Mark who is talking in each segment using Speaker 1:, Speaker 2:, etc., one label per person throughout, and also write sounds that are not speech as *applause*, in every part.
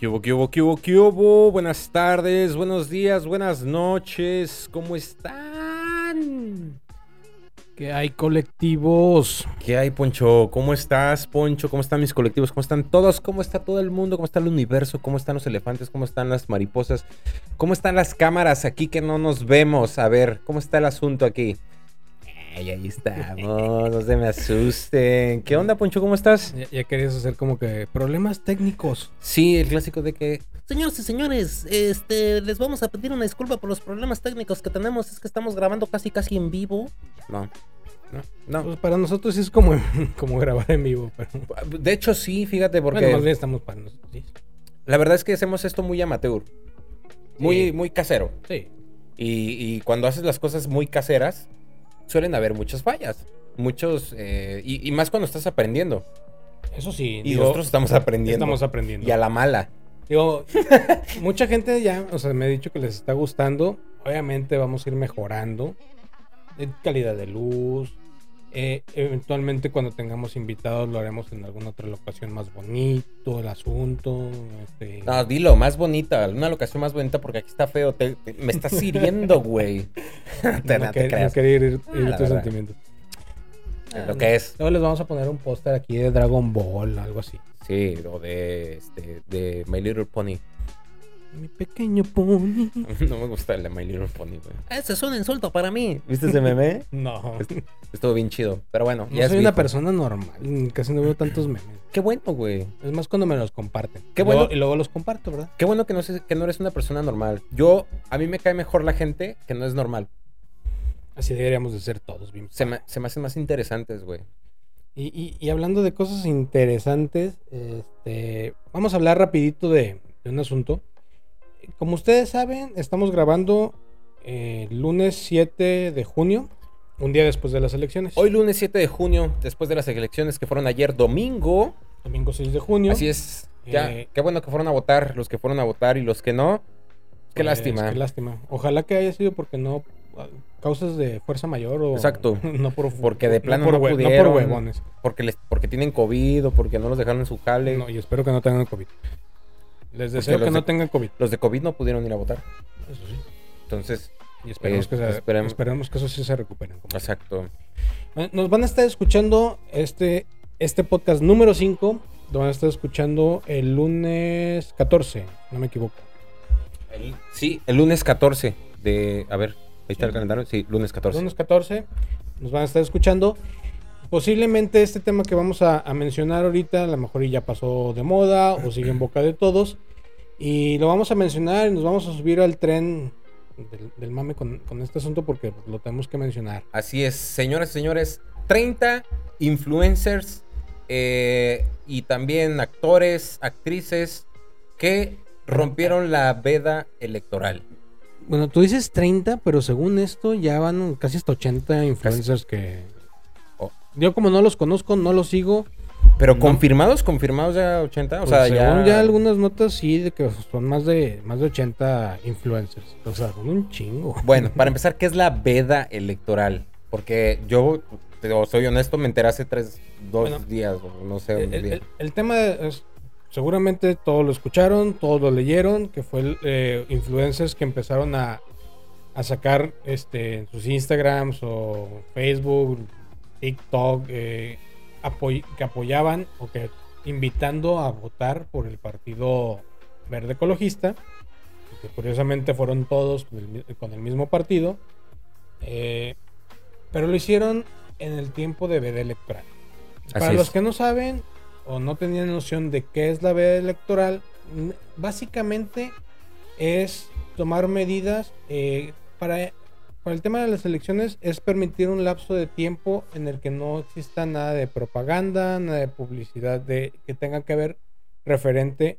Speaker 1: ¿Qué hubo, qué hubo, qué hubo, qué hubo, qué hubo? Buenas tardes, buenos días, buenas noches. ¿Cómo están?
Speaker 2: Que hay colectivos.
Speaker 1: ¿Qué hay, Poncho? ¿Cómo estás, Poncho? ¿Cómo están mis colectivos? ¿Cómo están todos? ¿Cómo está todo el mundo? ¿Cómo está el universo? ¿Cómo están los elefantes? ¿Cómo están las mariposas? ¿Cómo están las cámaras aquí que no nos vemos? A ver, ¿cómo está el asunto aquí? Ay, ahí estamos, *laughs* no se me asusten. ¿Qué onda, Poncho? ¿Cómo estás?
Speaker 2: Ya, ya querías hacer como que problemas técnicos.
Speaker 1: Sí, el clásico de que
Speaker 3: Señoras y señores, este, les vamos a pedir una disculpa por los problemas técnicos que tenemos. Es que estamos grabando casi casi en vivo.
Speaker 1: no. No, no.
Speaker 2: Pues para nosotros sí es como, *laughs* como grabar en vivo, pero *laughs*
Speaker 1: De hecho, sí, fíjate, porque
Speaker 2: bueno, más bien estamos para nosotros. Sí.
Speaker 1: la verdad es que hacemos esto muy amateur. Muy,
Speaker 2: Sí.
Speaker 1: muy casero.
Speaker 2: Sí.
Speaker 1: Y, y cuando haces las cosas muy caseras, suelen haber muchas fallas. Muchos. eh, y, y más cuando estás aprendiendo.
Speaker 2: Eso sí.
Speaker 1: Y
Speaker 2: digo,
Speaker 1: nosotros estamos aprendiendo.
Speaker 2: estamos aprendiendo.
Speaker 1: Y a la mala.
Speaker 2: Digo, *laughs* mucha gente ya, o sea, me ha dicho que les está gustando. Obviamente vamos a ir mejorando. En calidad de luz. Eh, eventualmente cuando tengamos invitados lo haremos en alguna otra locación más bonito, el asunto. este,
Speaker 1: No, dilo, más bonita. Una locación más bonita porque aquí está feo. te- te- me estás *laughs* hiriendo, güey. te, *laughs*
Speaker 2: no,
Speaker 1: te
Speaker 2: no quería herir,
Speaker 1: Ah,
Speaker 2: herir
Speaker 1: la
Speaker 2: tus sentimientos.
Speaker 1: Lo que es.
Speaker 2: Luego les vamos a poner un póster aquí de Dragon Ball, algo así.
Speaker 1: Sí, o de, este, de My Little Pony.
Speaker 2: Mi pequeño pony. *laughs*
Speaker 1: No me gusta el de My Little Pony, güey.
Speaker 3: Ese es un insulto para mí.
Speaker 1: ¿Viste ese meme? *laughs*
Speaker 2: No.
Speaker 1: Estuvo bien chido. Pero bueno,
Speaker 2: No
Speaker 1: ya es
Speaker 2: soy una
Speaker 1: viejo.
Speaker 2: persona normal. Casi no veo tantos memes.
Speaker 1: Qué bueno, güey.
Speaker 2: Es más cuando me los comparten.
Speaker 1: Qué
Speaker 2: Y luego-
Speaker 1: bueno.
Speaker 2: Y luego los comparto, ¿verdad?
Speaker 1: Qué bueno que no, sé- que no eres una persona normal. Yo, a mí me cae mejor la gente que no es normal.
Speaker 2: Así deberíamos de ser todos, bien.
Speaker 1: Se me, se me hacen más interesantes, güey.
Speaker 2: Y, y- y hablando de cosas interesantes, este, vamos a hablar rapidito de, de un asunto. Como ustedes saben, estamos grabando eh, lunes 7 de junio, un día después de las elecciones.
Speaker 1: Hoy lunes 7 de junio, después de las elecciones que fueron ayer domingo.
Speaker 2: domingo 6 de junio.
Speaker 1: Así es. Ya,
Speaker 2: Eh,
Speaker 1: qué bueno que fueron a votar, los que fueron a votar y los que no. Qué
Speaker 2: Pues,
Speaker 1: lástima.
Speaker 2: Qué lástima. Ojalá que haya sido porque no ah, causas de fuerza mayor o
Speaker 1: Exacto. *laughs*
Speaker 2: no por
Speaker 1: Porque de plano
Speaker 2: por
Speaker 1: no pudieron.
Speaker 2: por huevones.
Speaker 1: Porque, les, porque tienen COVID o porque no los dejaron en su jale.
Speaker 2: No, y espero que no tengan COVID. Les deseo que no
Speaker 1: de-
Speaker 2: tengan COVID.
Speaker 1: Los de COVID no pudieron ir a votar.
Speaker 2: Eso sí.
Speaker 1: Entonces,
Speaker 2: Y esperemos,
Speaker 1: Eh,
Speaker 2: que, se-
Speaker 1: esperem-
Speaker 2: esperemos que eso sí se recuperen.
Speaker 1: exacto.
Speaker 2: Eh, Nos van a estar escuchando este, este podcast número 5. Lo van a estar escuchando el lunes 14, no me equivoco.
Speaker 1: El- sí, el lunes 14 de... A ver, ahí está el calendario. Sí, lunes 14.
Speaker 2: Lunes 14 nos van a estar escuchando. Posiblemente este tema que vamos a, a mencionar ahorita, a lo mejor ya pasó de moda o sigue en boca de todos. Y lo vamos a mencionar y nos vamos a subir al tren del, del mame con, con este asunto porque lo tenemos que mencionar.
Speaker 1: Así es, señoras y señores, 30 influencers eh, y también actores, actrices que rompieron la veda electoral.
Speaker 2: Bueno, tú dices 30, pero según esto ya van casi hasta 80 influencers que... Yo como no los conozco, no los sigo.
Speaker 1: Pero
Speaker 2: No.
Speaker 1: confirmados, confirmados ya 80, o
Speaker 2: Pues,
Speaker 1: sea,
Speaker 2: según
Speaker 1: ya...
Speaker 2: ya... algunas notas sí de que son más de más de 80 influencers. O sea, son un chingo.
Speaker 1: Bueno, *laughs* para empezar, ¿qué es la veda electoral? Porque yo, soy honesto, me enteré hace tres, dos
Speaker 2: Bueno,
Speaker 1: días, no sé, un
Speaker 2: El,
Speaker 1: día.
Speaker 2: el- el tema es, seguramente todos lo escucharon, todos lo leyeron, que fue eh, influencers que empezaron a, a sacar este, sus Instagrams o Facebook, TikTok, eh, apoy- que apoyaban o que invitando a votar por el partido verde ecologista, que curiosamente fueron todos con el, mi- con el mismo partido, eh, pero lo hicieron en el tiempo de veda electoral. Para los que no saben o no tenían noción de qué es la veda electoral, básicamente es tomar medidas eh, para, el tema de las elecciones, es permitir un lapso de tiempo en el que no exista nada de propaganda, nada de publicidad de, que tenga que ver referente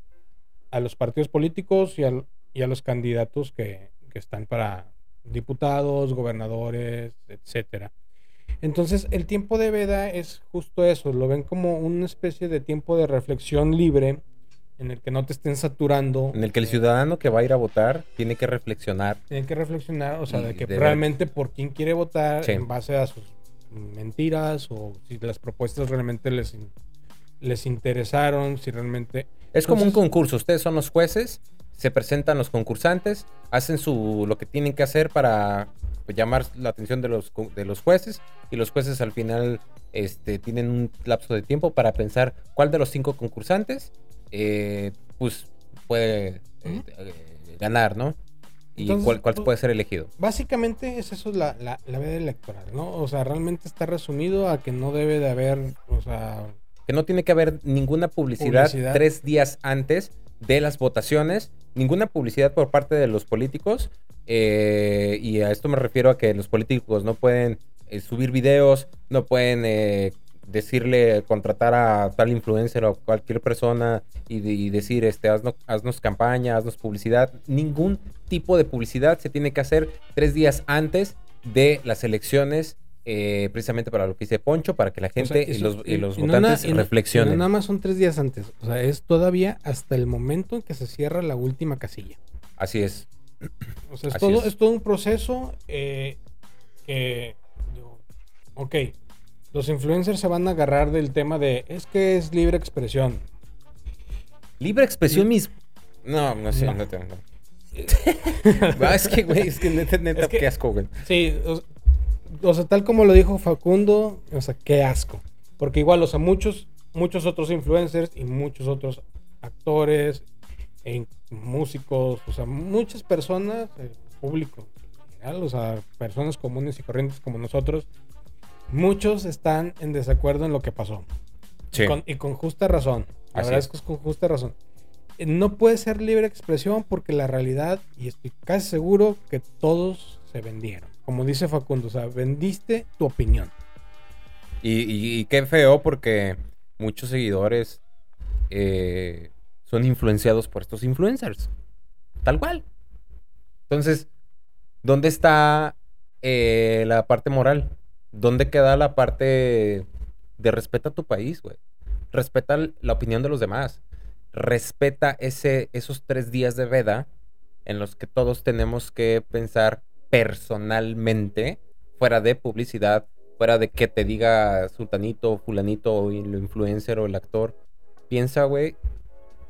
Speaker 2: a los partidos políticos y a los candidatos que, que están para diputados, gobernadores, etcétera. Entonces, el tiempo de veda es justo eso, lo ven como una especie de tiempo de reflexión libre en el que no te estén saturando.
Speaker 1: En el que el
Speaker 2: eh,
Speaker 1: ciudadano que va a ir a votar tiene que reflexionar.
Speaker 2: Tienen que reflexionar, o sea, de que
Speaker 1: de ver-
Speaker 2: realmente por quién quiere votar
Speaker 1: Sí.
Speaker 2: en base a sus mentiras o si las propuestas realmente les, les interesaron, si realmente...
Speaker 1: Es como un concurso. Ustedes son los jueces, se presentan los concursantes, hacen su lo que tienen que hacer para pues, llamar la atención de los, de los jueces y los jueces al final este, tienen un lapso de tiempo para pensar cuál de los cinco concursantes eh, pues puede eh, eh, ganar, ¿no? Y
Speaker 2: Entonces,
Speaker 1: cuál, cuál
Speaker 2: tú-
Speaker 1: puede ser elegido.
Speaker 2: Básicamente es eso la, la, la veda electoral, ¿no? O sea, realmente está resumido a que no debe de haber, o sea,
Speaker 1: Que no tiene que haber ninguna publicidad,
Speaker 2: Publicidad.
Speaker 1: tres días antes de las votaciones, ninguna publicidad por parte de los políticos. eh, y a esto me refiero a que los políticos no pueden eh, subir videos, no pueden eh, decirle, contratar a tal influencer o cualquier persona y, de- y decir, este, haznos, haznos campaña, haznos publicidad. Ningún tipo de publicidad se tiene que hacer tres días antes de las elecciones. eh, precisamente para lo que dice Poncho, para que la
Speaker 2: o sea,
Speaker 1: gente y los, y los
Speaker 2: y
Speaker 1: votantes
Speaker 2: no-
Speaker 1: reflexionen.
Speaker 2: no nada más son tres días antes, o sea, es todavía hasta el momento en que se cierra la última casilla.
Speaker 1: Así es.
Speaker 2: O sea, es,
Speaker 1: Así
Speaker 2: todo,
Speaker 1: es.
Speaker 2: es. todo un proceso eh, que, digo, ok, los influencers se van a agarrar del tema de, es que es libre expresión.
Speaker 1: Libre expresión, mis. No, no sé,
Speaker 2: No.
Speaker 1: no, tengo. *laughs* Ah, es que, güey, es que neta, neta,
Speaker 2: Es que-
Speaker 1: qué asco, güey.
Speaker 2: Sí, o, o sea, tal como lo dijo Facundo, o sea, qué asco. Porque igual, o sea, muchos, muchos otros influencers y muchos otros actores, e músicos, o sea, muchas personas, el público en general, o sea, personas comunes y corrientes como nosotros, muchos están en desacuerdo en lo que pasó.
Speaker 1: Sí.
Speaker 2: Con- y con justa razón. La
Speaker 1: Así
Speaker 2: verdad
Speaker 1: es.
Speaker 2: que es con justa razón. Eh, No puede ser libre expresión porque la realidad, y estoy casi seguro que todos se vendieron. Como dice Facundo, o sea, vendiste tu opinión.
Speaker 1: Y, y- y qué feo porque muchos seguidores eh, son influenciados por estos influencers. Tal cual. Entonces, ¿dónde está eh, la parte moral? ¿Dónde queda la parte de respeta a tu país, güey? Respeta la opinión de los demás. Respeta ese, esos tres días de veda en los que todos tenemos que pensar personalmente, fuera de publicidad, fuera de que te diga sultanito, fulanito, o el influencer o el actor. Piensa, güey,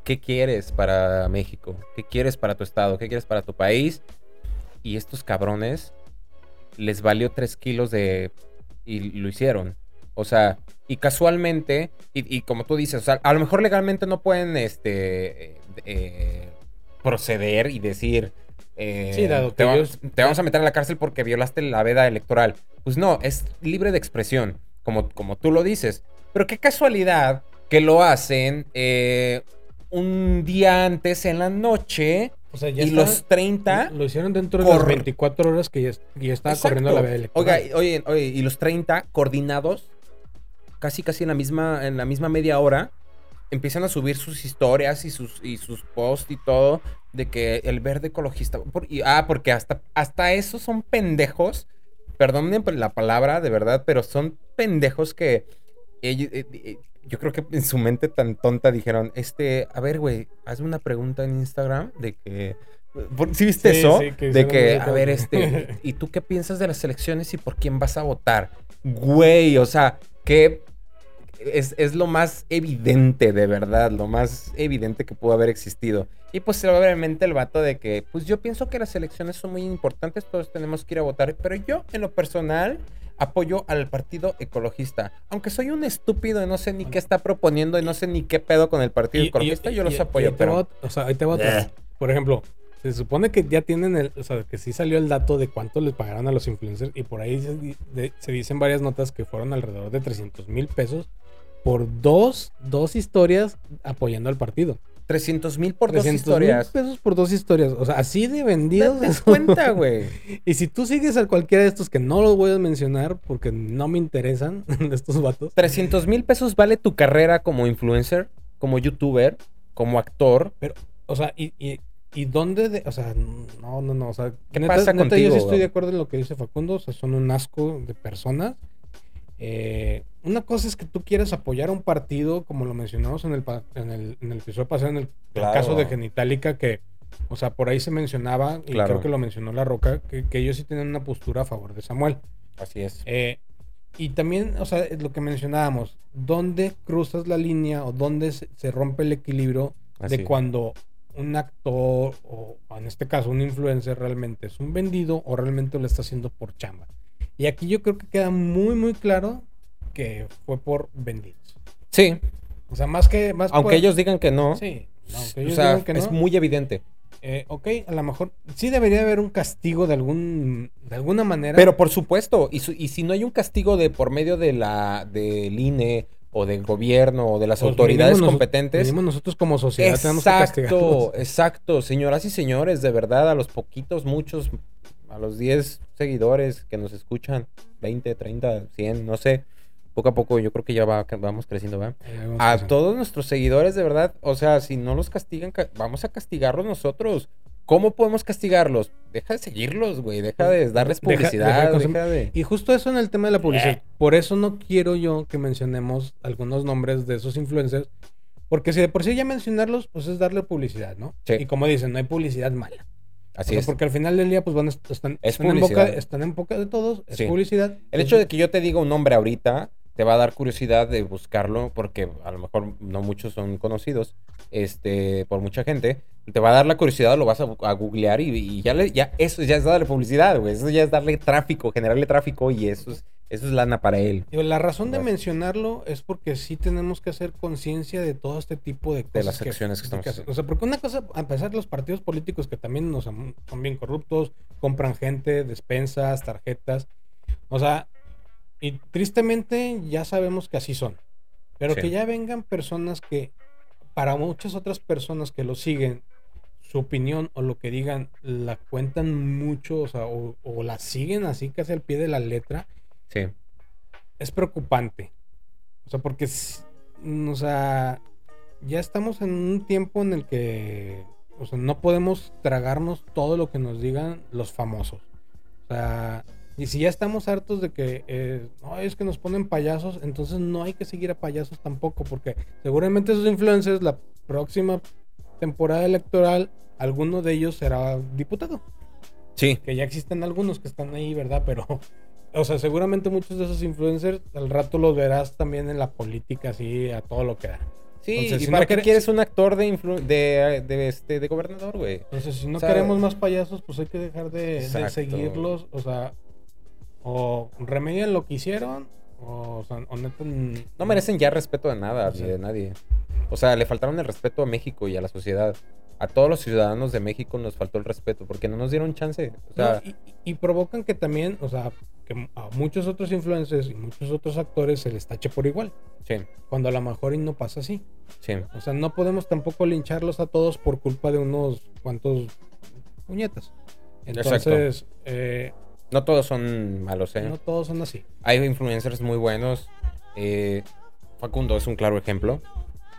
Speaker 1: ¿qué quieres para México? ¿Qué quieres para tu estado? ¿Qué quieres para tu país? Y estos cabrones les valió tres kilos de... y lo hicieron. O sea, y casualmente, y, y como tú dices, o sea, a lo mejor legalmente no pueden este, eh, eh, proceder y decir, eh,
Speaker 2: Sí, dado
Speaker 1: te, va- te vamos a meter a la cárcel porque violaste la veda electoral. Pues no, es libre de expresión, como, como tú lo dices. Pero qué casualidad que lo hacen eh, un día antes en la noche
Speaker 2: O sea, ya
Speaker 1: y
Speaker 2: está-
Speaker 1: los 30...
Speaker 2: Lo hicieron dentro de las
Speaker 1: Cor-
Speaker 2: 24 horas que ya, ya estaba corriendo la electoral.
Speaker 1: Oiga, oye, oye, y los 30 coordinados, casi casi en la misma, en la misma media hora, empiezan a subir sus historias y sus, y sus posts y todo de que el verde ecologista. por- y- ah, porque hasta, hasta esos son pendejos. Perdonen la palabra, de verdad, pero son pendejos que ellos- eh, eh, yo creo que en su mente tan tonta dijeron, este, a ver, güey, hazme una pregunta en Instagram de que... ¿por- ¿Sí viste
Speaker 2: Sí,
Speaker 1: eso?
Speaker 2: sí, que
Speaker 1: de que, a ver, este, *laughs* ¿y tú qué piensas de las elecciones y por quién vas a votar? Güey, o sea, que es, es lo más evidente, de verdad, lo más evidente que pudo haber existido. Y pues obviamente el vato de que, pues yo pienso que las elecciones son muy importantes, todos tenemos que ir a votar, pero yo en lo personal apoyo al partido ecologista. Aunque soy un estúpido y no sé ni qué está proponiendo y no sé ni qué pedo con el partido
Speaker 2: Y- y-
Speaker 1: ecologista, yo
Speaker 2: y-
Speaker 1: los
Speaker 2: y
Speaker 1: apoyo,
Speaker 2: va
Speaker 1: pero...
Speaker 2: o sea, ahí te va.
Speaker 1: Eh.
Speaker 2: Por ejemplo, se supone que ya tienen el, o sea, que sí salió el dato de cuánto les pagaron a los influencers y por ahí se, de- se dicen varias notas que fueron alrededor de 300 mil pesos por dos, dos historias apoyando al partido.
Speaker 1: 300 mil por dos
Speaker 2: 300 mil
Speaker 1: historias.
Speaker 2: pesos por dos historias. O sea, así de vendidos.
Speaker 1: Date cuenta, *laughs* güey.
Speaker 2: Y si tú sigues a cualquiera de estos que no los voy a mencionar porque no me interesan *laughs* estos vatos.
Speaker 1: 300 mil pesos vale tu carrera como influencer, como youtuber, como actor.
Speaker 2: O sea, y, y, y dónde, de- o sea, no, no, no, o sea,
Speaker 1: ¿Qué
Speaker 2: neta-
Speaker 1: pasa
Speaker 2: neta,
Speaker 1: contigo,
Speaker 2: Yo sí estoy de acuerdo en lo que dice Facundo, o sea, son un asco de personas. Eh, una cosa es que tú quieras apoyar a un partido, como lo mencionamos en el, en el, en el episodio pasado, en el, caso de Genitalica, que, o sea, por ahí se mencionaba, y
Speaker 1: Claro.
Speaker 2: creo que lo mencionó La Roca, que, que ellos sí tienen una postura a favor de Samuel.
Speaker 1: Así es.
Speaker 2: Eh, y también, o sea, lo que mencionábamos, ¿dónde cruzas la línea o dónde se, se rompe el equilibrio
Speaker 1: Así.
Speaker 2: de cuando un actor o en este caso un influencer realmente es un vendido o realmente lo está haciendo por chamba? Y aquí yo creo que queda muy, muy claro que fue por vendidos.
Speaker 1: Sí,
Speaker 2: O sea, más que... Más
Speaker 1: aunque
Speaker 2: por-
Speaker 1: ellos digan que no.
Speaker 2: Sí, aunque
Speaker 1: o
Speaker 2: ellos
Speaker 1: sea,
Speaker 2: digan que no.
Speaker 1: es muy evidente.
Speaker 2: eh, ok, a lo mejor sí debería haber un castigo de algún de alguna manera.
Speaker 1: Pero por supuesto, y, su- y si no hay un castigo de por medio de la del INE o del gobierno o de las
Speaker 2: pues,
Speaker 1: autoridades competentes.
Speaker 2: mínimo nosotros como sociedad tenemos que
Speaker 1: Exacto, exacto, señoras y señores, de verdad, a los poquitos, muchos, a los 10 seguidores que nos escuchan, 20, 30, 100, no sé, poco a poco yo creo que ya va, vamos creciendo, ¿va?
Speaker 2: Vamos
Speaker 1: A todos nuestros seguidores, de verdad, o sea, si no los castigan, ca- vamos a castigarlos nosotros. ¿Cómo podemos castigarlos? Deja de seguirlos, güey, deja de darles publicidad,
Speaker 2: deja de
Speaker 1: deja,
Speaker 2: consum-
Speaker 1: de...
Speaker 2: Y justo eso en el tema de la publicidad.
Speaker 1: Eh.
Speaker 2: Por eso no quiero yo que mencionemos algunos nombres de esos influencers. Porque si de por sí ya mencionarlos, pues es darle publicidad, ¿no?
Speaker 1: Sí.
Speaker 2: Y como dicen, no hay publicidad mala.
Speaker 1: Así
Speaker 2: O sea,
Speaker 1: es.
Speaker 2: Porque al final del día, pues van, están,
Speaker 1: Es
Speaker 2: están, en boca, están en boca de todos, es
Speaker 1: Sí.
Speaker 2: publicidad.
Speaker 1: El hecho de que yo te diga un nombre ahorita te va a dar curiosidad de buscarlo porque a lo mejor no muchos son conocidos este por mucha gente te va a dar la curiosidad lo vas a, a googlear y, y ya le, ya eso ya es darle publicidad güey eso ya es darle tráfico generarle tráfico y eso es eso es lana para él
Speaker 2: la razón de mencionarlo es porque sí tenemos que hacer conciencia de todo este tipo de cosas.
Speaker 1: las acciones que estamos
Speaker 2: hacer. O sea, porque una cosa, a pesar de los partidos políticos que también nos son son bien corruptos, compran gente, despensas, tarjetas. O sea, y tristemente ya sabemos que así son. Pero
Speaker 1: Sí.
Speaker 2: que ya vengan personas que, para muchas otras personas que lo siguen, su opinión o lo que digan la cuentan mucho, o sea, o, o la siguen así casi al pie de la letra
Speaker 1: sí
Speaker 2: es preocupante. O sea, porque, mm, o sea, ya estamos en un tiempo en el que, o sea, no podemos tragarnos todo lo que nos digan los famosos. O sea, y si ya estamos hartos de que, eh, no, es que nos ponen payasos, entonces no hay que seguir a payasos tampoco, porque seguramente esos influencers, la próxima temporada electoral, alguno de ellos será diputado
Speaker 1: sí
Speaker 2: que ya existen algunos que están ahí, ¿verdad? Pero, o sea, seguramente muchos de esos influencers al rato los verás también en la política, así, a todo lo que da.
Speaker 1: sí
Speaker 2: Entonces,
Speaker 1: y
Speaker 2: si
Speaker 1: para
Speaker 2: no
Speaker 1: qué quieres un actor de influ- de, de este de gobernador güey
Speaker 2: Entonces, si no queremos más payasos, pues hay que dejar de, seguirlos, o sea, o remedian lo que hicieron, o, o sea, o neta,
Speaker 1: no merecen ya respeto de nada
Speaker 2: O
Speaker 1: ni
Speaker 2: sea.
Speaker 1: de nadie o sea le faltaron el respeto a México y a la sociedad a todos los ciudadanos de México nos faltó el respeto porque no nos dieron chance o sea
Speaker 2: No, y, y provocan que también, o sea, que a muchos otros influencers y muchos otros actores se les tache por igual,
Speaker 1: sí
Speaker 2: cuando a lo mejor y no pasa así.
Speaker 1: sí
Speaker 2: O sea, no podemos tampoco lincharlos a todos por culpa de unos cuantos puñetas. Entonces, eh,
Speaker 1: No todos son malos, ¿eh?
Speaker 2: no todos son así.
Speaker 1: Hay influencers muy buenos. eh, Facundo es un claro ejemplo.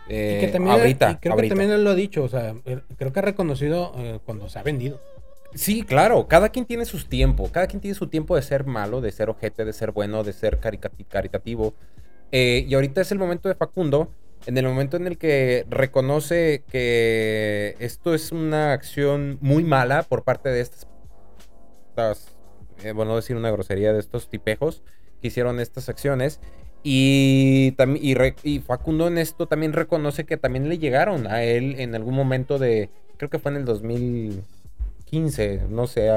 Speaker 1: Eh,
Speaker 2: y que también,
Speaker 1: ahorita,
Speaker 2: y creo
Speaker 1: ahorita.
Speaker 2: que también él lo ha dicho, o sea, creo que ha reconocido eh, cuando se ha vendido.
Speaker 1: Sí, claro. Cada quien tiene sus tiempos. Cada quien tiene su tiempo de ser malo, de ser ojete, de ser bueno, de ser caritativo. Eh, y ahorita es el momento de Facundo, en el momento en el que reconoce que esto es una acción muy mala por parte de estas, estas, eh, bueno, decir una grosería, de estos tipejos que hicieron estas acciones. Y, y, Facundo en esto también reconoce que también le llegaron a él en algún momento de, creo que fue en el 2015, no sé,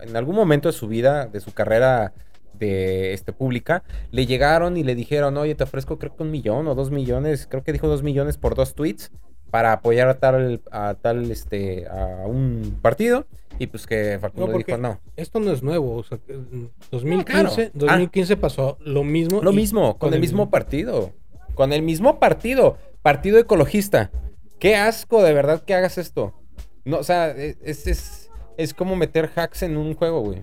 Speaker 1: en algún momento de su vida, de su carrera de este pública, le llegaron y le dijeron, oye, te ofrezco creo que un millón o dos millones, creo que dijo dos millones por dos tweets para apoyar a tal, a tal, este, a un partido. Y pues que Facundo
Speaker 2: No,
Speaker 1: dijo, no.
Speaker 2: Esto no es nuevo, o sea, que en 2015,
Speaker 1: claro.
Speaker 2: 2015 pasó lo mismo.
Speaker 1: Lo mismo, con el mismo partido. Con el mismo partido. Partido ecologista. Qué asco de verdad que hagas esto. No, o sea, e, es, es, es como meter hacks en un juego, güey.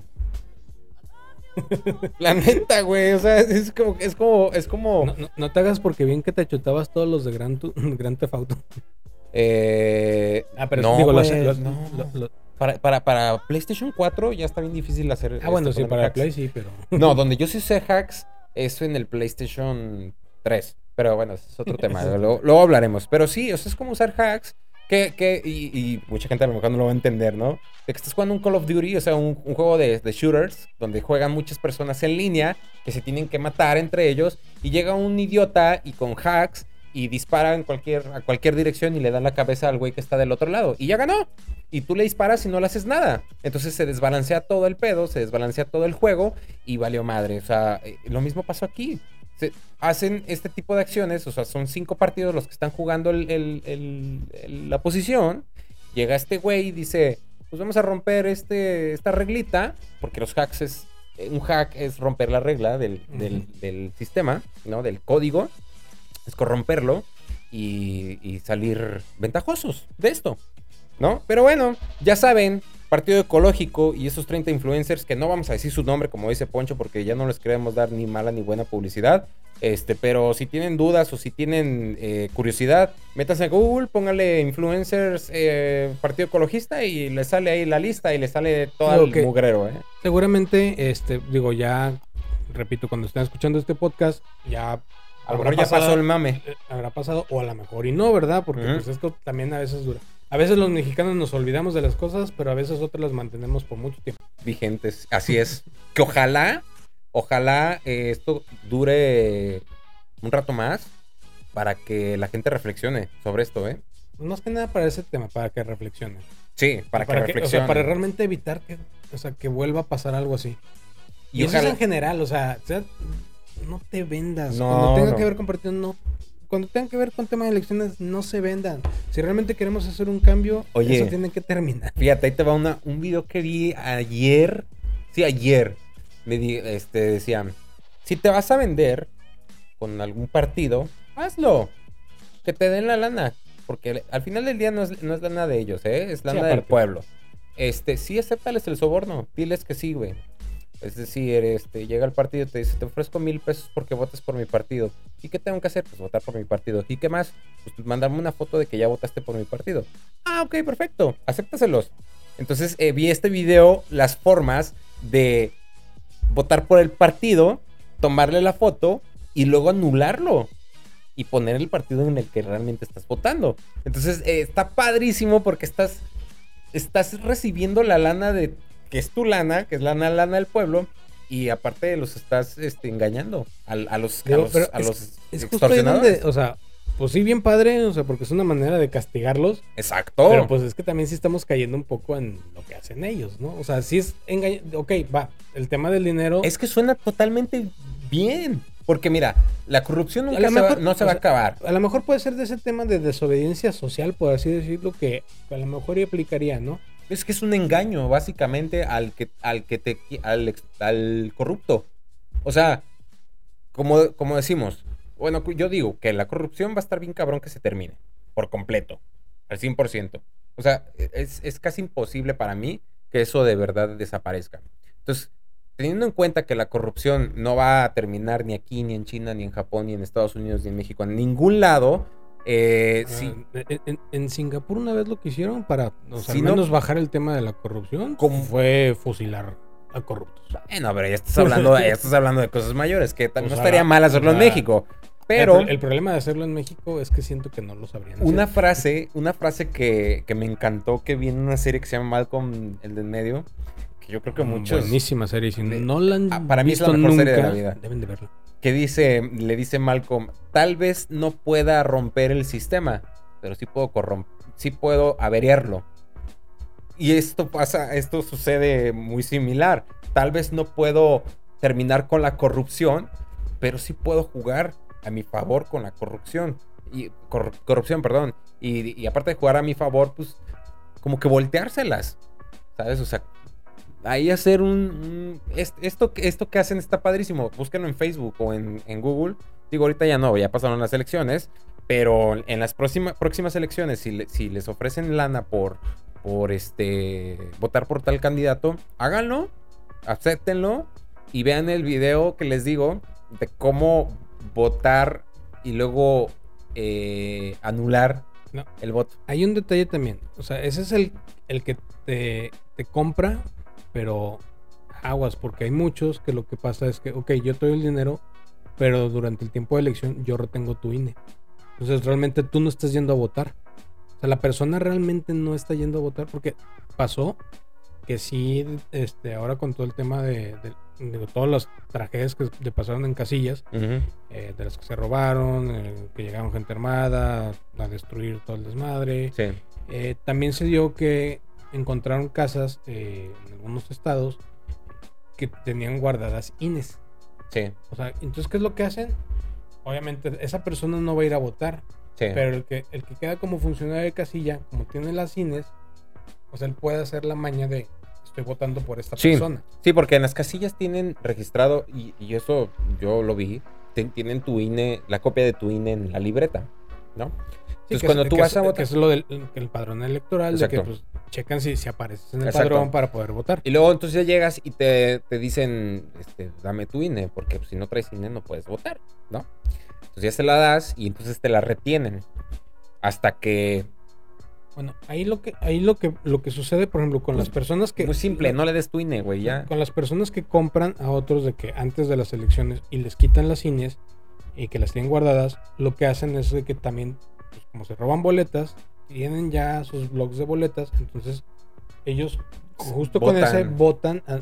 Speaker 1: *laughs* La neta, güey. O sea, es como, es como, es como.
Speaker 2: No, no- no te hagas porque bien que te chutabas todos los de Gran, Tu- *laughs* Gran Theft Auto.
Speaker 1: eh,
Speaker 2: Ah, pero
Speaker 1: no,
Speaker 2: digo, los- los-
Speaker 1: Para, para, para PlayStation 4 ya está bien difícil hacer.
Speaker 2: ah, bueno, sí, para
Speaker 1: hacks.
Speaker 2: Play sí, pero...
Speaker 1: No, *laughs* donde yo sí sé hacks es en el PlayStation 3. Pero bueno, ese es otro tema. Luego, luego hablaremos. Pero sí, o sea, es como usar hacks que Que, y, mucha gente a lo mejor no lo va a entender, ¿no? De que estás jugando un Call of Duty, o sea, un, un juego de, de shooters, donde juegan muchas personas en línea, que se tienen que matar entre ellos, y llega un idiota y con hacks y dispara en cualquier, a cualquier dirección y le da la cabeza al güey que está del otro lado. Y ya ganó. Y tú le disparas y no le haces nada. Entonces se desbalancea todo el pedo, se desbalancea todo el juego y valió madre. O sea, eh, lo mismo pasó aquí. Se hacen este tipo de acciones, o sea, son cinco partidos los que están jugando el- el- el- el- la posición. Llega este güey y dice, pues vamos a romper este, esta reglita, porque los hacks es, un hack es romper la regla del, del-
Speaker 2: Ujú.
Speaker 1: del sistema, ¿no? Del código es corromperlo y, y salir ventajosos de esto, ¿no? Pero bueno, ya saben, Partido Ecológico y esos 30 influencers que no vamos a decir su nombre, como dice Poncho, porque ya no les queremos dar ni mala ni buena publicidad. Este, pero si tienen dudas o si tienen eh, curiosidad, métanse a Google, pónganle influencers eh, Partido Ecologista y les sale ahí la lista y les sale todo
Speaker 2: Digo
Speaker 1: el
Speaker 2: que-
Speaker 1: mugrero, ¿eh?
Speaker 2: Seguramente, este, digo, ya, repito, cuando estén escuchando este podcast, ya
Speaker 1: A lo mejor ya pasó el mame.
Speaker 2: eh, habrá pasado, o a lo mejor y no, ¿verdad? Porque pues esto también a veces dura. A veces los mexicanos nos olvidamos de las cosas, pero a veces otras las mantenemos por mucho tiempo.
Speaker 1: vigentes. Así es. Que ojalá, ojalá eh, esto dure un rato más para que la gente reflexione sobre esto, ¿eh?
Speaker 2: Más que nada para ese tema, para que reflexionen.
Speaker 1: Sí, para, que
Speaker 2: o sea,
Speaker 1: reflexione.
Speaker 2: para realmente evitar que, o sea, que vuelva a pasar algo así. Y,
Speaker 1: y
Speaker 2: eso es en general, o sea, o sea, no te vendas.
Speaker 1: No,
Speaker 2: cuando tenga
Speaker 1: no.
Speaker 2: que ver con partidos, no. Cuando tenga que ver con tema de elecciones, no se vendan. Si realmente queremos hacer un cambio,
Speaker 1: Oye.
Speaker 2: eso tiene que terminar.
Speaker 1: fíjate, ahí te va una, un video que vi ayer. Sí, ayer. Me di, este, decía, si te vas a vender con algún partido, hazlo. Que te den la lana. Porque al final del día no es, no es lana de ellos, ¿eh? Es lana del pueblo. Este, sí, acéptales el soborno. Diles que sí, güey. Es decir, este, llega el partido y te dice, te ofrezco mil pesos porque votes por mi partido. ¿Y qué tengo que hacer? Pues votar por mi partido. ¿Y qué más? Pues mandarme una foto de que ya votaste por mi partido. Ah, ok, perfecto. Acéptaselos. Entonces eh, vi este video, las formas de votar por el partido, tomarle la foto y luego anularlo. Y poner el partido en el que realmente estás votando. Entonces eh, está padrísimo porque estás, estás recibiendo la lana de que es tu lana, que es la lana del pueblo, y aparte los estás este, engañando a, a los, a
Speaker 2: Digo,
Speaker 1: los,
Speaker 2: pero
Speaker 1: a
Speaker 2: es-
Speaker 1: los
Speaker 2: Es
Speaker 1: extorsionadores.
Speaker 2: donde, o sea, pues sí, bien padre, o sea, porque es una manera de castigarlos.
Speaker 1: Exacto.
Speaker 2: Pero pues es que también sí estamos cayendo un poco en lo que hacen ellos, ¿no? O sea, sí es engaño. Ok, va, el tema del dinero.
Speaker 1: Es que suena totalmente bien. Porque mira, la corrupción nunca se va-
Speaker 2: mejor,
Speaker 1: no se va a acabar.
Speaker 2: A lo mejor puede ser de ese tema de desobediencia social, por así decirlo, que a lo mejor y aplicaría, ¿no?
Speaker 1: Es que es un engaño, básicamente, al que, al que te al, al corrupto. O sea, como, como decimos, bueno, yo digo que la corrupción va a estar bien cabrón que se termine. Por completo. Al 100%. O sea, es, es casi imposible para mí que eso de verdad desaparezca. Entonces, teniendo en cuenta que la corrupción no va a terminar ni aquí, ni en China, ni en Japón, ni en Estados Unidos, ni en México, en ningún lado, eh, sí,
Speaker 2: Ah, en, en- en Singapur una vez lo que hicieron para o sea,
Speaker 1: Si
Speaker 2: al
Speaker 1: no-
Speaker 2: menos bajar el tema de la corrupción
Speaker 1: ¿Cómo?
Speaker 2: fue fusilar a corruptos.
Speaker 1: Bueno, pero ya estás hablando, *laughs* ya estás hablando de cosas mayores, que no estaría mal hacerlo en México. Pero
Speaker 2: el, el problema de hacerlo en México es que siento que no lo sabrían. hacer.
Speaker 1: una *laughs* frase, una frase que, que me encantó que vi en una serie que se llama Malcolm el de en medio, que yo creo que muchos
Speaker 2: Buenísima serie. Si
Speaker 1: de-
Speaker 2: no la han
Speaker 1: Ah, para mí es la mejor
Speaker 2: nunca,
Speaker 1: serie de la vida.
Speaker 2: deben de verla.
Speaker 1: Que dice, le dice Malcolm, tal vez no pueda romper el sistema, pero sí puedo sí puedo averiarlo. Y esto pasa, esto sucede muy similar. Tal vez no puedo terminar con la corrupción, pero sí puedo jugar a mi favor con la corrupción. Y cor- corrupción, perdón. Y, y aparte de jugar a mi favor, pues como que volteárselas. ¿Sabes? O sea, ahí hacer un... un- es- esto, que- esto que hacen está padrísimo. Búsquenlo en Facebook o en, en Google. Digo, ahorita ya no, ya pasaron las elecciones. Pero en las próxima- próximas elecciones, si, le- si les ofrecen lana por, por este votar por tal candidato, háganlo, acéptenlo y vean el video que les digo de cómo votar y luego eh, anular
Speaker 2: No.
Speaker 1: el voto.
Speaker 2: Hay un detalle también. O sea, ese es el, el que te, te compra, pero aguas, porque hay muchos que lo que pasa es que, ok, yo te doy el dinero, pero durante el tiempo de elección yo retengo tu INE. Entonces realmente tú no estás yendo a votar. sea, la persona realmente no está yendo a votar porque pasó que sí, este, ahora con todo el tema de, de- de todas las tragedias que le pasaron en casillas, eh, de las que se robaron, eh, que llegaron gente armada a destruir todo el desmadre.
Speaker 1: Sí.
Speaker 2: Eh, también se dio que encontraron casas eh, en algunos estados que tenían guardadas INES.
Speaker 1: Sí.
Speaker 2: O sea, entonces, ¿qué es lo que hacen? Obviamente, esa persona no va a ir a votar,
Speaker 1: Sí.
Speaker 2: pero el que, el que queda como funcionario de casilla, como tiene las INES, sea, él puede hacer la maña de estoy votando por esta
Speaker 1: Sí.
Speaker 2: persona.
Speaker 1: Sí, porque en las casillas tienen registrado, y, y eso yo lo vi, tienen tu INE, la copia de tu INE en la libreta, ¿no?
Speaker 2: Sí,
Speaker 1: Entonces,
Speaker 2: que
Speaker 1: cuando
Speaker 2: es-
Speaker 1: tú
Speaker 2: que
Speaker 1: vas
Speaker 2: es-
Speaker 1: a votar-
Speaker 2: Que es lo del el padrón electoral, de que
Speaker 1: Exacto.
Speaker 2: pues checan si, si apareces en el
Speaker 1: Exacto.
Speaker 2: padrón para poder votar.
Speaker 1: Y luego entonces ya llegas y te, te dicen, este, dame tu INE, porque pues, si no traes INE no puedes votar, ¿no? Entonces ya se la das y entonces te la retienen. Hasta que...
Speaker 2: Bueno, ahí lo que ahí lo que lo que sucede, por ejemplo, con las personas que
Speaker 1: Muy simple, no le des tu INE, güey, ya.
Speaker 2: con las personas que compran a otros de que antes de las elecciones y les quitan las INES y que las tienen guardadas, lo que hacen es que también, pues, como se roban boletas, tienen ya sus blogs de boletas, entonces ellos justo con ese votan, a-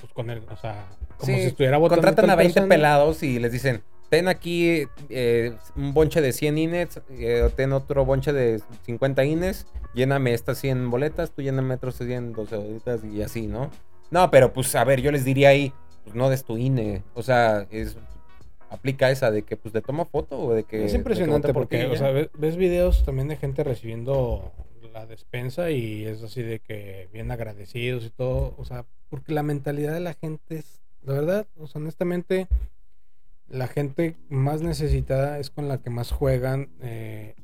Speaker 2: pues con él, o sea, como
Speaker 1: Sí,
Speaker 2: si estuviera votando.
Speaker 1: Contratan a 20
Speaker 2: persona.
Speaker 1: pelados y les dicen, ten aquí eh, un bonche de 100 INES, eh, ten otro bonche de 50 INES, lléname estas 100 boletas, tú lléname otros 100 12 boletas y así, ¿no? No, pero pues a ver, yo les diría ahí, pues no des tu INE, o sea, es aplica esa de que pues te toma foto o de que...
Speaker 2: Es impresionante porque, o sea, ves, ves videos también de gente recibiendo la despensa y es así de que bien agradecidos y todo, o sea, porque la mentalidad de la gente es, la verdad, o sea, honestamente, la gente más necesitada es con la que más juegan eh,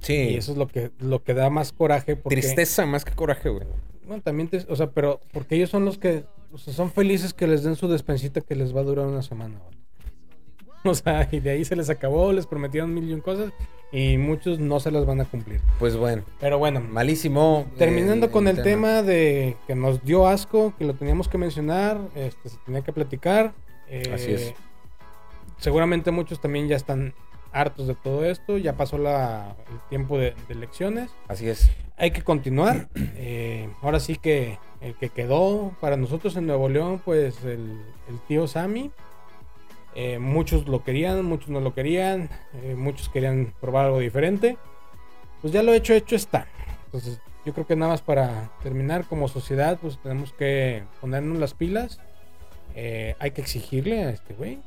Speaker 1: sí,
Speaker 2: y eso es lo que lo que da más coraje porque
Speaker 1: tristeza más que coraje, güey.
Speaker 2: bueno, también, te- o sea, pero porque ellos son los que, o sea, son felices que les den su despensita que les va a durar una semana. *laughs* O sea, y de ahí se les acabó, les prometieron mil y un cosas y muchos no se las van a cumplir.
Speaker 1: Pues bueno,
Speaker 2: Pero bueno,
Speaker 1: malísimo.
Speaker 2: terminando
Speaker 1: eh,
Speaker 2: con el tema. de que nos dio asco, que lo teníamos que mencionar, este, se tenía que platicar. eh,
Speaker 1: Así es.
Speaker 2: Seguramente muchos también ya están hartos de todo esto, ya pasó la, el tiempo de- de elecciones
Speaker 1: Así es.
Speaker 2: hay que continuar. *clears throat* Eh, ahora sí que el que quedó para nosotros en Nuevo León, pues el, el tío Sammy. Eh, muchos lo querían, muchos no lo querían, eh, muchos querían probar algo diferente. Pues ya lo hecho, hecho está. Entonces, yo creo que nada más para terminar como sociedad, pues tenemos que ponernos las pilas. Eh, hay que exigirle a este güey.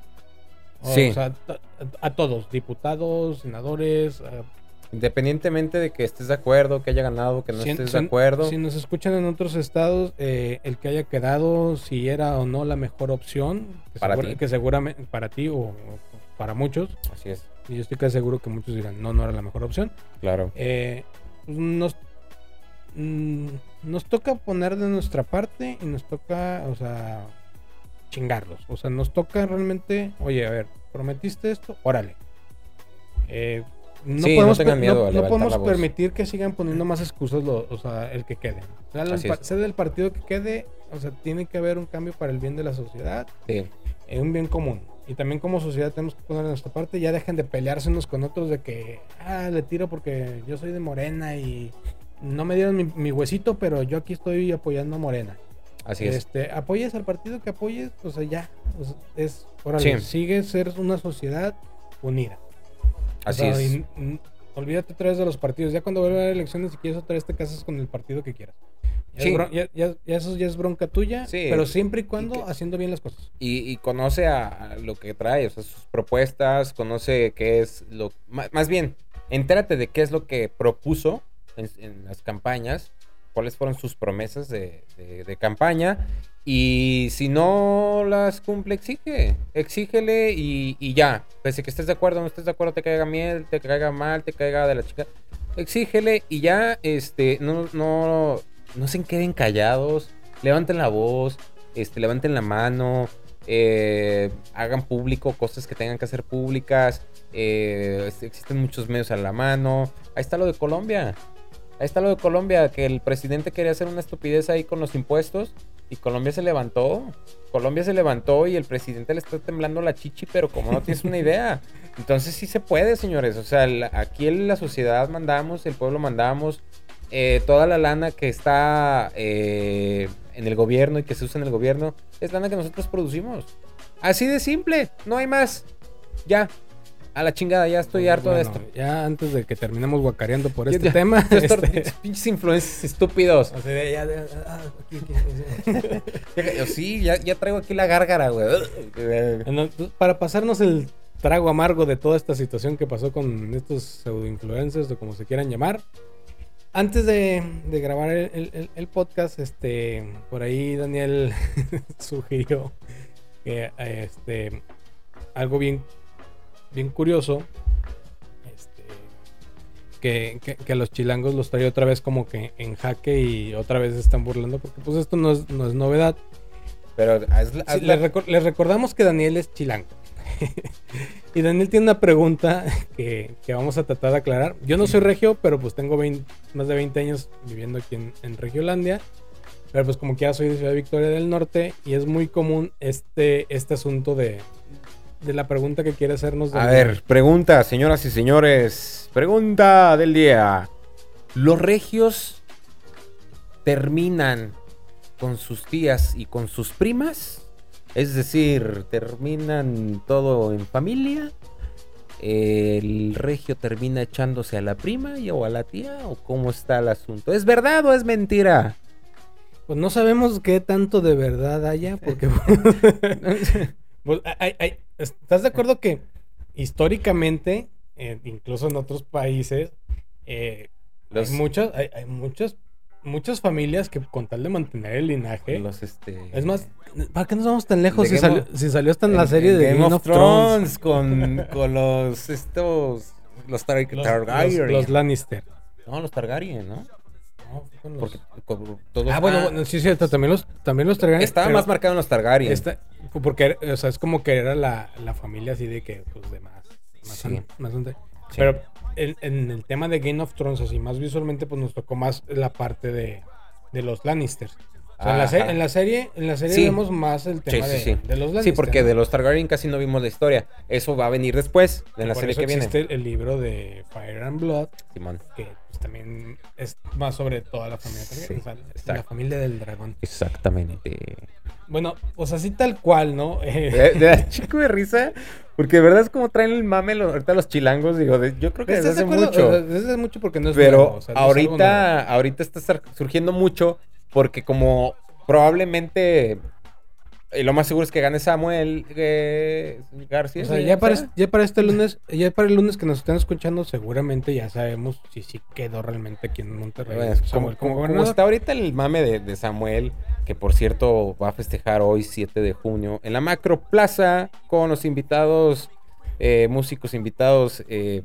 Speaker 2: O
Speaker 1: Sí.
Speaker 2: sea, a, a todos, diputados, senadores, a
Speaker 1: Independientemente de que estés de acuerdo, que haya ganado, que no
Speaker 2: Si-
Speaker 1: estés
Speaker 2: si-
Speaker 1: de acuerdo.
Speaker 2: Si nos escuchan en otros estados, eh, el que haya quedado, si era o no la mejor opción, que,
Speaker 1: Para
Speaker 2: segura-
Speaker 1: ti.
Speaker 2: que seguramente para ti o, o para muchos,
Speaker 1: Así es,
Speaker 2: y yo estoy casi seguro que muchos dirán, no, no era la mejor opción,
Speaker 1: claro.
Speaker 2: eh, pues nos, mm, nos toca poner de nuestra parte y nos toca, o sea, chingarlos. O sea, nos toca realmente, oye, a ver, prometiste esto, órale. Eh, no
Speaker 1: Sí,
Speaker 2: podemos,
Speaker 1: miedo
Speaker 2: no- no podemos permitir que sigan poniendo más excusas, lo- o sea, el que quede. Sea, el
Speaker 1: es.
Speaker 2: sea del partido que quede, o sea, tiene que haber un cambio para el bien de la sociedad,
Speaker 1: Sí.
Speaker 2: eh, un bien común. Y también como sociedad tenemos que poner nuestra parte, ya dejen de pelearse unos con otros de que, ah, le tiro porque yo soy de Morena y no me dieron mi, mi huesito, pero yo aquí estoy apoyando a Morena.
Speaker 1: Así es.
Speaker 2: Este, apoyes al partido que apoyes, o sea, ya, o sea, es, órale,
Speaker 1: Sí.
Speaker 2: sigue ser una sociedad unida. O
Speaker 1: Así
Speaker 2: sea,
Speaker 1: es.
Speaker 2: y, olvídate otra vez de los partidos. Ya cuando vuelva a haber elecciones, si quieres otra vez te casas con el partido que quieras. Ya,
Speaker 1: Sí.
Speaker 2: es ya- ya- ya eso ya es bronca tuya,
Speaker 1: Sí.
Speaker 2: pero siempre y cuando
Speaker 1: que-
Speaker 2: haciendo bien las cosas.
Speaker 1: Y, y conoce a, a lo que trae, o sea, sus propuestas, conoce qué es lo... ma- Más, bien, entérate de qué es lo que propuso en, en las campañas, cuáles fueron sus promesas de, de- de campaña, y si no las cumple, exige, exígele y, y ya. Pese que estés de acuerdo no estés de acuerdo, te caiga miel, te caiga mal, te caiga de la chica, exígele y ya, este, no, no, no se queden callados, levanten la voz, este, levanten la mano, eh, hagan público cosas que tengan que hacer públicas. eh, existen muchos medios a la mano. Ahí está lo de Colombia. Ahí está lo de Colombia, que el presidente quería hacer una estupidez ahí con los impuestos. Y Colombia se levantó. Colombia se levantó y el presidente le está temblando la chichi, pero como no tienes una idea. *laughs* Entonces sí se puede, señores. O sea, la- aquí en la sociedad mandamos, el pueblo mandamos. eh, toda la lana que está eh, en el gobierno y que se usa en el gobierno es lana que nosotros producimos. Así de simple, no hay más. Ya, a la chingada, ya estoy harto de esto.
Speaker 2: Ya antes de que terminemos guacareando por este
Speaker 1: ya-
Speaker 2: tema.
Speaker 1: ya estos
Speaker 2: este,
Speaker 1: pinches influencers estúpidos.
Speaker 2: o sea, ya- ya- ah, aquí, aquí, aquí.
Speaker 1: Yo sí, ya, ya traigo aquí la gárgara, güey.
Speaker 2: Pues, Para pasarnos el trago amargo de toda esta situación que pasó con estos pseudo influencers o como se quieran llamar. Antes de, de grabar el, el- el podcast, este, por ahí Daniel *laughs* sugirió que este, algo bien, bien curioso, este, que, que- que los chilangos los trae otra vez como que en jaque y otra vez están burlando, porque pues esto no es, no es novedad.
Speaker 1: Pero
Speaker 2: Sí, recor- les recordamos que Daniel es chilango. *laughs* y Daniel tiene una pregunta que, que vamos a tratar de aclarar. Yo no soy regio, pero pues tengo 20 más de 20 años viviendo aquí en, en Regiolandia. Pero pues como que ya soy de Ciudad Victoria del Norte y es muy común este, este asunto de, de la pregunta que quiere hacernos.
Speaker 1: A ver, pregunta, señoras y señores. Pregunta del día. ¿Los regios terminan con sus tías y con sus primas? Es decir, terminan todo en familia. ¿El regio termina echándose a la prima y- o a la tía? ¿O cómo está el asunto? ¿Es verdad o es mentira?
Speaker 2: Pues no sabemos qué tanto de verdad haya, porque... *laughs* *laughs* Pues, hay- hay- ¿Estás de acuerdo que históricamente, eh, incluso en otros países, eh,
Speaker 1: Los-
Speaker 2: hay muchas, hay, hay muchas, muchas familias que con tal de mantener el linaje,
Speaker 1: Los, este...
Speaker 2: es más, ¿para qué nos vamos tan lejos? Si
Speaker 1: Game
Speaker 2: salió,
Speaker 1: of-
Speaker 2: si salió hasta en la serie
Speaker 1: en
Speaker 2: de Game, of Thrones,
Speaker 1: con, *laughs* con los estos los, Tar-
Speaker 2: los,
Speaker 1: Targaryen.
Speaker 2: los- los Lannister.
Speaker 1: no, los Targaryen, ¿no?
Speaker 2: No, con los-
Speaker 1: Porque todos
Speaker 2: Ah, bueno,
Speaker 1: ah,
Speaker 2: bueno, sí es cierto, también los, también los Targaryen,
Speaker 1: estaba más marcado en los Targaryen.
Speaker 2: esta- porque, o sea, es como que era la, la familia así de que, pues, de más, más,
Speaker 1: Sí.
Speaker 2: an- más
Speaker 1: Sí.
Speaker 2: Pero en, en el tema de Game of Thrones, así más visualmente, pues nos tocó más la parte de, de los Lannisters. O sea, en la, se-
Speaker 1: Ajá.
Speaker 2: en la serie, en la serie
Speaker 1: Sí.
Speaker 2: vemos más el tema
Speaker 1: sí,
Speaker 2: de,
Speaker 1: sí,
Speaker 2: de los Lannister.
Speaker 1: Sí, porque de los Targaryen casi no vimos la historia. Eso va a venir después, en la
Speaker 2: Por
Speaker 1: serie
Speaker 2: eso
Speaker 1: que viene.
Speaker 2: existe el libro de Fire and Blood,
Speaker 1: Simón.
Speaker 2: que pues, también es más sobre toda la familia Targaryen,
Speaker 1: Sí,
Speaker 2: o sea, la familia del dragón.
Speaker 1: Exactamente.
Speaker 2: Bueno, pues así tal cual, ¿no? Eh,
Speaker 1: De, de chico de risa, porque de verdad es como traen el mame los- ahorita los chilangos, digo, de- yo creo que desde
Speaker 2: ¿Estás de
Speaker 1: hace
Speaker 2: acuerdo?
Speaker 1: mucho.
Speaker 2: Desde hace mucho porque no es
Speaker 1: Pero
Speaker 2: nuevo, o sea, no es algo nuevo.
Speaker 1: ahorita, ahorita está surgiendo mucho porque como probablemente y lo más seguro es que gane Samuel eh, García.
Speaker 2: O sea, ya para,
Speaker 1: ¿Será?
Speaker 2: ya para este lunes, ya para el lunes que nos estén escuchando, seguramente ya sabemos si sí quedó realmente aquí en Monterrey.
Speaker 1: Bueno, como,
Speaker 2: como
Speaker 1: como- está ahorita el mame de, de Samuel, que por cierto va a festejar hoy 7 de junio en la Macro Plaza con los invitados, eh, músicos invitados eh,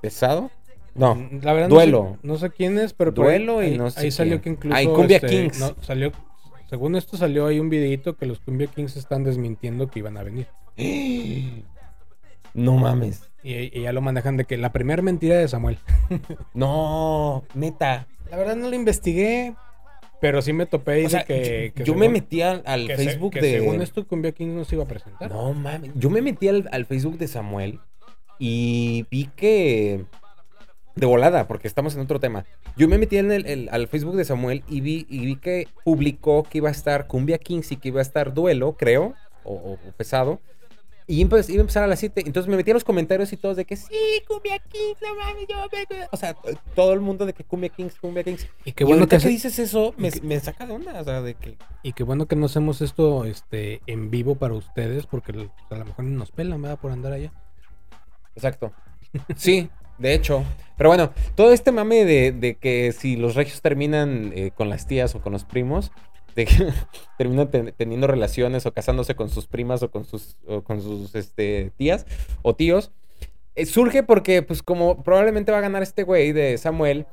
Speaker 1: pesado. No,
Speaker 2: La verdad,
Speaker 1: Duelo.
Speaker 2: No sé, no sé quién es, pero
Speaker 1: Duelo
Speaker 2: ahí,
Speaker 1: y no sé
Speaker 2: ahí salió que incluso.
Speaker 1: Ah, y Cumbia
Speaker 2: este,
Speaker 1: Kings.
Speaker 2: no, salió, según esto salió ahí un videito que los Cumbia Kings están desmintiendo que iban a venir. *gasps*
Speaker 1: no mames.
Speaker 2: Y, y ya lo manejan de que la primera mentira de Samuel. *laughs*
Speaker 1: No, neta.
Speaker 2: La verdad no lo investigué, pero sí me topé y
Speaker 1: O sea,
Speaker 2: que,
Speaker 1: yo,
Speaker 2: que
Speaker 1: yo me metí al, al
Speaker 2: que se-
Speaker 1: Facebook
Speaker 2: que
Speaker 1: de.
Speaker 2: según esto Cumbia Kings no se iba a presentar.
Speaker 1: No mames. Yo me metí al, al Facebook de Samuel y vi que. De volada, porque estamos en otro tema. Yo me metí en el, el- al Facebook de Samuel y vi, y vi que publicó que iba a estar Cumbia Kings y que iba a estar Duelo, creo, o, o- o pesado. Y iba a empezar a las 7. Entonces me metí a los comentarios y todos de que sí, Cumbia Kings, no mames, yo me- O sea, todo el mundo de que Cumbia Kings, Cumbia Kings.
Speaker 2: Y qué
Speaker 1: Y
Speaker 2: bueno
Speaker 1: ahorita
Speaker 2: que,
Speaker 1: que
Speaker 2: hace-
Speaker 1: dices eso, me,
Speaker 2: que-
Speaker 1: me saca de onda. O sea, de que.
Speaker 2: y qué bueno que no hacemos esto este en vivo para ustedes, porque a lo mejor ni nos pelan, ¿verdad? Por andar allá.
Speaker 1: Exacto. Sí, de hecho. Pero bueno, todo este mame de, de que si los regios terminan eh, con las tías o con los primos, de que *laughs* terminan ten- teniendo relaciones o casándose con sus primas o con sus, o con sus este, tías o tíos, eh, surge porque, pues, como probablemente va a ganar este güey de Samuel,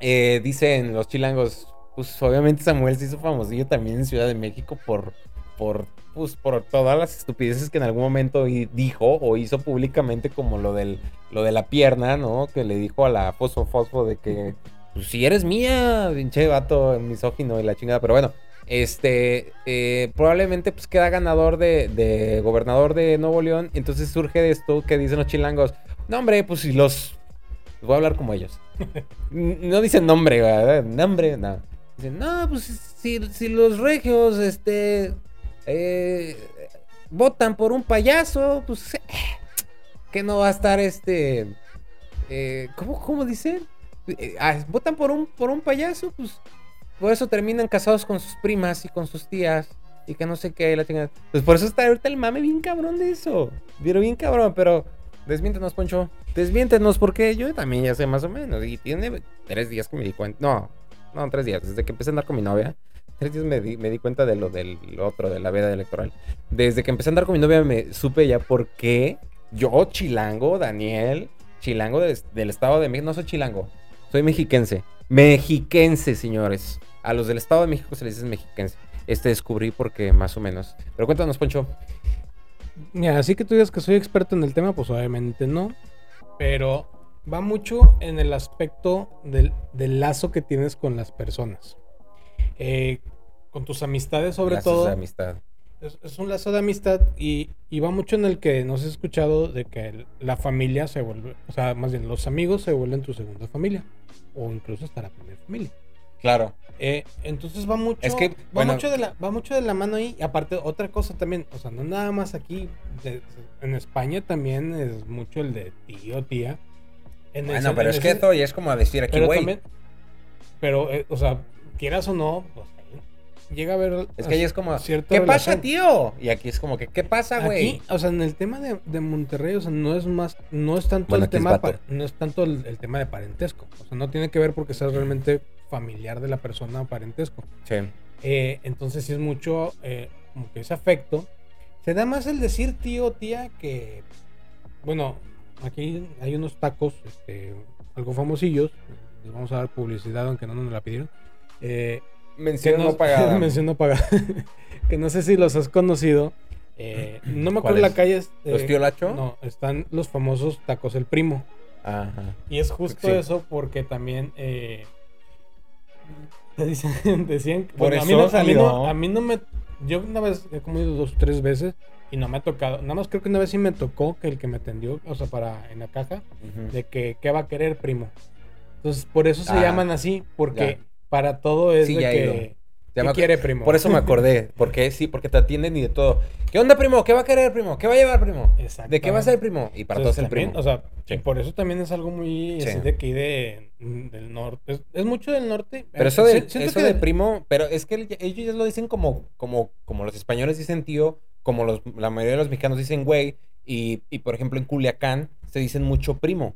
Speaker 1: eh, dicen los chilangos, pues, obviamente Samuel se hizo famosillo también en Ciudad de México por, por, pues, por todas las estupideces que en algún momento dijo o hizo públicamente, como lo, del, lo de la pierna, ¿no? Que le dijo a la Fosfo Fosfo de que pues si eres mía, pinche vato misógino y la chingada, pero bueno, este, eh, probablemente pues queda ganador de, gobernador de Nuevo León, entonces surge de esto que dicen los chilangos, no hombre, pues si los, voy a hablar como ellos, *laughs* no dicen nombre, ¿verdad? nombre, no, dicen, no, pues si, si los regios, este, eh, votan por un payaso, pues, eh, que no va a estar este, eh, ¿cómo, cómo dicen? Eh, ah, votan por un, por un payaso, pues por eso terminan casados con sus primas y con sus tías. Y que no sé qué, la chingada. Pues por eso está ahorita el mame bien cabrón de eso. Pero bien cabrón, pero desmiéntenos, Poncho. Desmiéntenos porque yo también ya sé más o menos. Y tiene tres días que me di cuenta. No, no, tres días. Desde que empecé a andar con mi novia. Tres días me di, me di cuenta de lo del otro, de la veda electoral. Desde que empecé a andar con mi novia me supe ya por qué yo, chilango, Daniel, chilango del, del estado de México. No soy chilango, soy mexiquense. Mexiquense, señores. A los del Estado de México se les dice mexiquense. Este descubrí porque más o menos. Pero cuéntanos, Poncho.
Speaker 2: Mira, así que tú digas que soy experto en el tema, pues obviamente no. Pero va mucho en el aspecto del, del lazo que tienes con las personas. Eh, con tus amistades, sobre
Speaker 1: Lazos
Speaker 2: todo.
Speaker 1: de amistad.
Speaker 2: Es, es un lazo de amistad y, y va mucho en el que nos he escuchado de que el- la familia se vuelve, o sea, más bien los amigos se vuelven tu segunda familia o incluso hasta la primera familia.
Speaker 1: Claro.
Speaker 2: Eh, entonces va mucho,
Speaker 1: Es que,
Speaker 2: va,
Speaker 1: bueno-
Speaker 2: mucho de la, va mucho de la mano ahí. Y aparte, otra cosa también, o sea, no nada más aquí, de- en España también es mucho el de tío, tía. En
Speaker 1: Bueno,
Speaker 2: ese-
Speaker 1: pero
Speaker 2: en
Speaker 1: es que esto ya es como decir aquí,
Speaker 2: pero
Speaker 1: güey.
Speaker 2: también, pero, eh, o sea, quieras o no, pues, llega a haber
Speaker 1: Es que ahí es como, ¿qué pasa, tío? Y aquí es como que, ¿qué pasa, güey?
Speaker 2: O sea, en el tema de, de Monterrey, o sea, no es más, no es tanto
Speaker 1: Bueno,
Speaker 2: el tema, pa- no es tanto el, el tema de parentesco. O sea, no tiene que ver porque seas realmente familiar de la persona o parentesco.
Speaker 1: Sí.
Speaker 2: Eh, entonces sí es mucho eh, como que ese afecto. Se da más el decir tío tía que, bueno, aquí hay unos tacos, este, algo famosillos. Les vamos a dar publicidad aunque no nos la pidieron. Eh, *laughs*
Speaker 1: Mención no pagada.
Speaker 2: mención no pagada. que no sé si los has conocido. Eh, no me acuerdo la calle. es,
Speaker 1: ¿Los
Speaker 2: eh,
Speaker 1: tío Lacho?
Speaker 2: No, están los famosos tacos el primo.
Speaker 1: Ajá.
Speaker 2: Y es justo
Speaker 1: Sí.
Speaker 2: eso porque también eh, te dicen, *laughs* decían
Speaker 1: Por
Speaker 2: bueno, a, mí
Speaker 1: eso
Speaker 2: no, a, mí no, a mí no me yo una vez he comido dos tres veces y no me ha tocado nada más creo que una vez sí me tocó que el que me atendió o sea para en la caja de que qué va a querer primo entonces por eso se
Speaker 1: Ah,
Speaker 2: llaman así porque. Para todo es
Speaker 1: Sí,
Speaker 2: de
Speaker 1: ya
Speaker 2: que
Speaker 1: Ya
Speaker 2: ¿qué
Speaker 1: me
Speaker 2: quiere primo
Speaker 1: Por eso me acordé. Porque sí, porque te atienden y de todo. ¿Qué onda, primo? ¿Qué va a querer, primo? ¿Qué va a llevar, primo? ¿De qué va a ser, primo? Y para todos el primo.
Speaker 2: O sea,
Speaker 1: Sí.
Speaker 2: y por eso también es algo muy
Speaker 1: Sí.
Speaker 2: así de aquí de, del norte. Es, es mucho del norte.
Speaker 1: Pero eso,
Speaker 2: Eh,
Speaker 1: del,
Speaker 2: si- siento
Speaker 1: eso
Speaker 2: que
Speaker 1: del
Speaker 2: del-
Speaker 1: primo, pero es que el- ellos ya lo dicen como, como, como los españoles dicen tío, como los, la mayoría de los mexicanos dicen güey, y, y por ejemplo en Culiacán se dicen mucho primo.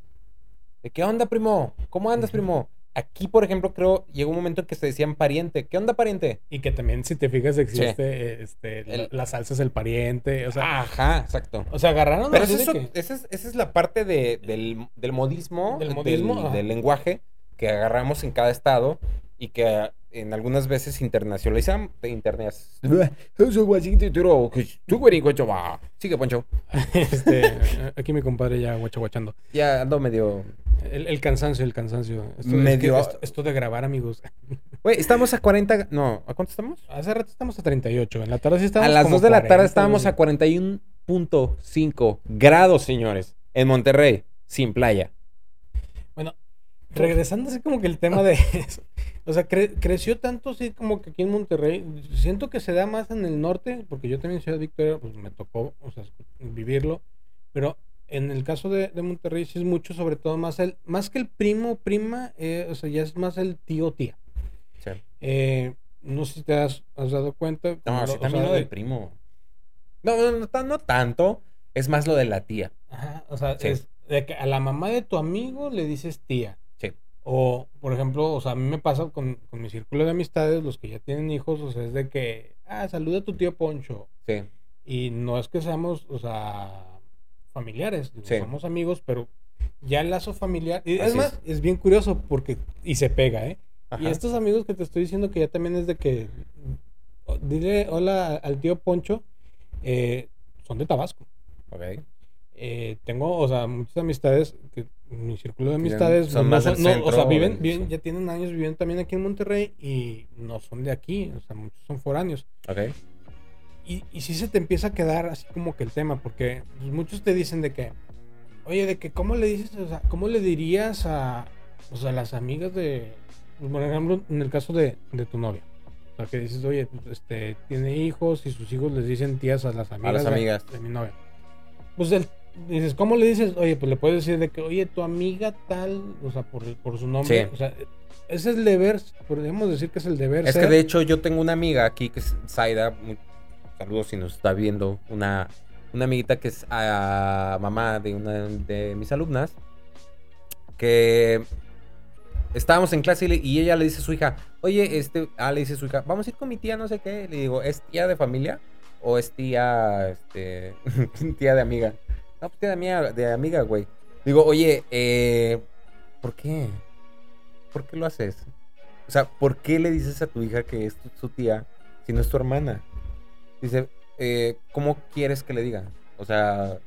Speaker 1: ¿De qué onda, primo? ¿Cómo andas, primo? Aquí, por ejemplo, creo, llegó un momento en que se decían pariente. ¿Qué onda, pariente?
Speaker 2: Y que también, si te fijas, existe eh, este,
Speaker 1: El-
Speaker 2: la salsa es el pariente. O sea,
Speaker 1: Ajá, exacto.
Speaker 2: o sea agarraron
Speaker 1: Pero eso,
Speaker 2: que-
Speaker 1: esa, es, esa es la parte de- del, del modismo,
Speaker 2: Del
Speaker 1: del,
Speaker 2: modismo, ajá.
Speaker 1: del lenguaje que agarramos en cada estado y que en algunas veces internacionalizamos. Internet. *laughs* Sigue, Poncho. *laughs*
Speaker 2: este, aquí mi compadre ya guachaguachando.
Speaker 1: Ya ando medio.
Speaker 2: El, el cansancio, el cansancio. Esto, es
Speaker 1: Medio-
Speaker 2: que esto, esto de grabar, amigos. *laughs*
Speaker 1: Güey, estamos a 40. No, ¿a cuánto estamos?
Speaker 2: Hace rato estamos a 38. En la tarde sí estábamos
Speaker 1: a las
Speaker 2: como
Speaker 1: 2 de la
Speaker 2: 40,
Speaker 1: tarde estábamos a
Speaker 2: algo
Speaker 1: 41.5 grados, señores. En Monterrey, sin playa.
Speaker 2: Bueno, regresando así como que el tema de *laughs* eso. O sea, cre- creció tanto así como que aquí en Monterrey. Siento que se da más en el norte, porque yo también en Ciudad Victoria, pues me tocó, o sea, vivirlo. Pero en el caso de, de Monterrey sí es mucho, sobre todo más el, más que el primo, prima, eh, o sea, ya es más el tío, tía.
Speaker 1: Sí.
Speaker 2: Eh, no sé si te has, has dado cuenta.
Speaker 1: No, sí, también
Speaker 2: sea,
Speaker 1: lo
Speaker 2: de-
Speaker 1: del primo. No, no, no, no tanto. Es más lo de la tía.
Speaker 2: Ajá, o sea,
Speaker 1: Sí.
Speaker 2: es de que a la mamá de tu amigo le dices tía.
Speaker 1: Sí.
Speaker 2: O, por ejemplo, o sea, a mí me pasa con, con mi círculo de amistades, los que ya tienen hijos, o sea, es de que, ah, saluda a tu tío Poncho.
Speaker 1: Sí.
Speaker 2: Y no es que seamos, o sea, familiares, digo,
Speaker 1: Sí.
Speaker 2: somos amigos, pero ya el lazo familiar. Y es más, es bien curioso porque, y se pega, ¿eh? Y estos amigos que te estoy diciendo que ya también es de que, dile hola al tío Poncho, eh, son de Tabasco.
Speaker 1: Ok.
Speaker 2: eh, tengo, o sea, muchas amistades, que mi círculo de amistades,
Speaker 1: son
Speaker 2: no
Speaker 1: más
Speaker 2: son-
Speaker 1: del
Speaker 2: no, o sea, viven, ya tienen años viviendo también aquí en Monterrey y no son de aquí, o sea, muchos son foráneos.
Speaker 1: Ok.
Speaker 2: Y, y sí se te empieza a quedar así como que el tema, porque pues, muchos te dicen de que, oye, de que cómo le dices, o sea, cómo le dirías a, o sea, las amigas de, pues, por ejemplo, en el caso de, de tu novia. O sea, que dices, oye, pues, este, tiene hijos y sus hijos les dicen tías a las amigas,
Speaker 1: las
Speaker 2: de-
Speaker 1: amigas.
Speaker 2: De, mi novia. Pues el- dices, ¿cómo le dices? Oye, pues le puedes decir de que, oye, tu amiga tal, o sea, por, por su nombre.
Speaker 1: Sí.
Speaker 2: O sea, ese es el deber, podríamos decir que es el deber.
Speaker 1: Es que de hecho yo tengo una amiga aquí que es Zaida. Saludos si nos está viendo. Una, una amiguita que es ah, mamá de una de mis alumnas. Que estábamos en clase y ella le dice a su hija, oye, este, ah, le dice a su hija, vamos a ir con mi tía, no sé qué. Le digo, ¿es tía de familia? ¿O es tía, este, *laughs* tía de amiga? No, pues tía de amiga, de amiga, güey. Digo, oye, eh, ¿por qué? ¿Por qué lo haces? O sea, ¿por qué le dices a tu hija que es tu- su tía si no es tu hermana? Dice, eh, ¿cómo quieres que le diga? O sea,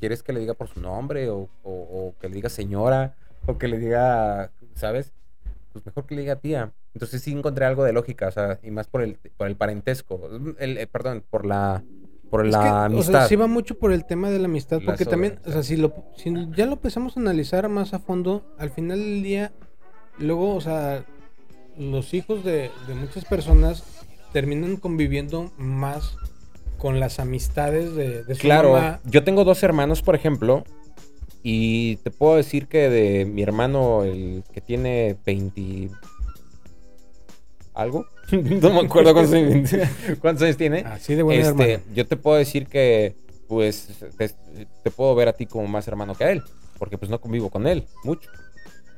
Speaker 1: ¿quieres que le diga por su nombre? O, o- o que le diga señora? ¿O que le diga, ¿sabes? Pues mejor que le diga tía. Entonces sí encontré algo de lógica, o sea, y más por el, por el parentesco. El, eh, perdón, por la, por
Speaker 2: Es
Speaker 1: la
Speaker 2: que, O sea,
Speaker 1: amistad.
Speaker 2: sí va mucho por el tema de la amistad,
Speaker 1: La
Speaker 2: porque también, o sea, si, lo, si ya lo empezamos a analizar más a fondo, al final del día, luego, o sea, los hijos de, de muchas personas terminan conviviendo más con las amistades de, de su
Speaker 1: Claro,
Speaker 2: mamá.
Speaker 1: yo tengo dos hermanos, por ejemplo, y te puedo decir que de mi hermano, el que tiene 20... ¿Algo? *laughs* no me acuerdo cuántos años, *laughs* cuántos años tiene.
Speaker 2: Así de buena
Speaker 1: Este, yo te puedo decir que, pues, te, te puedo ver a ti como más hermano que a él, porque pues no convivo con él mucho.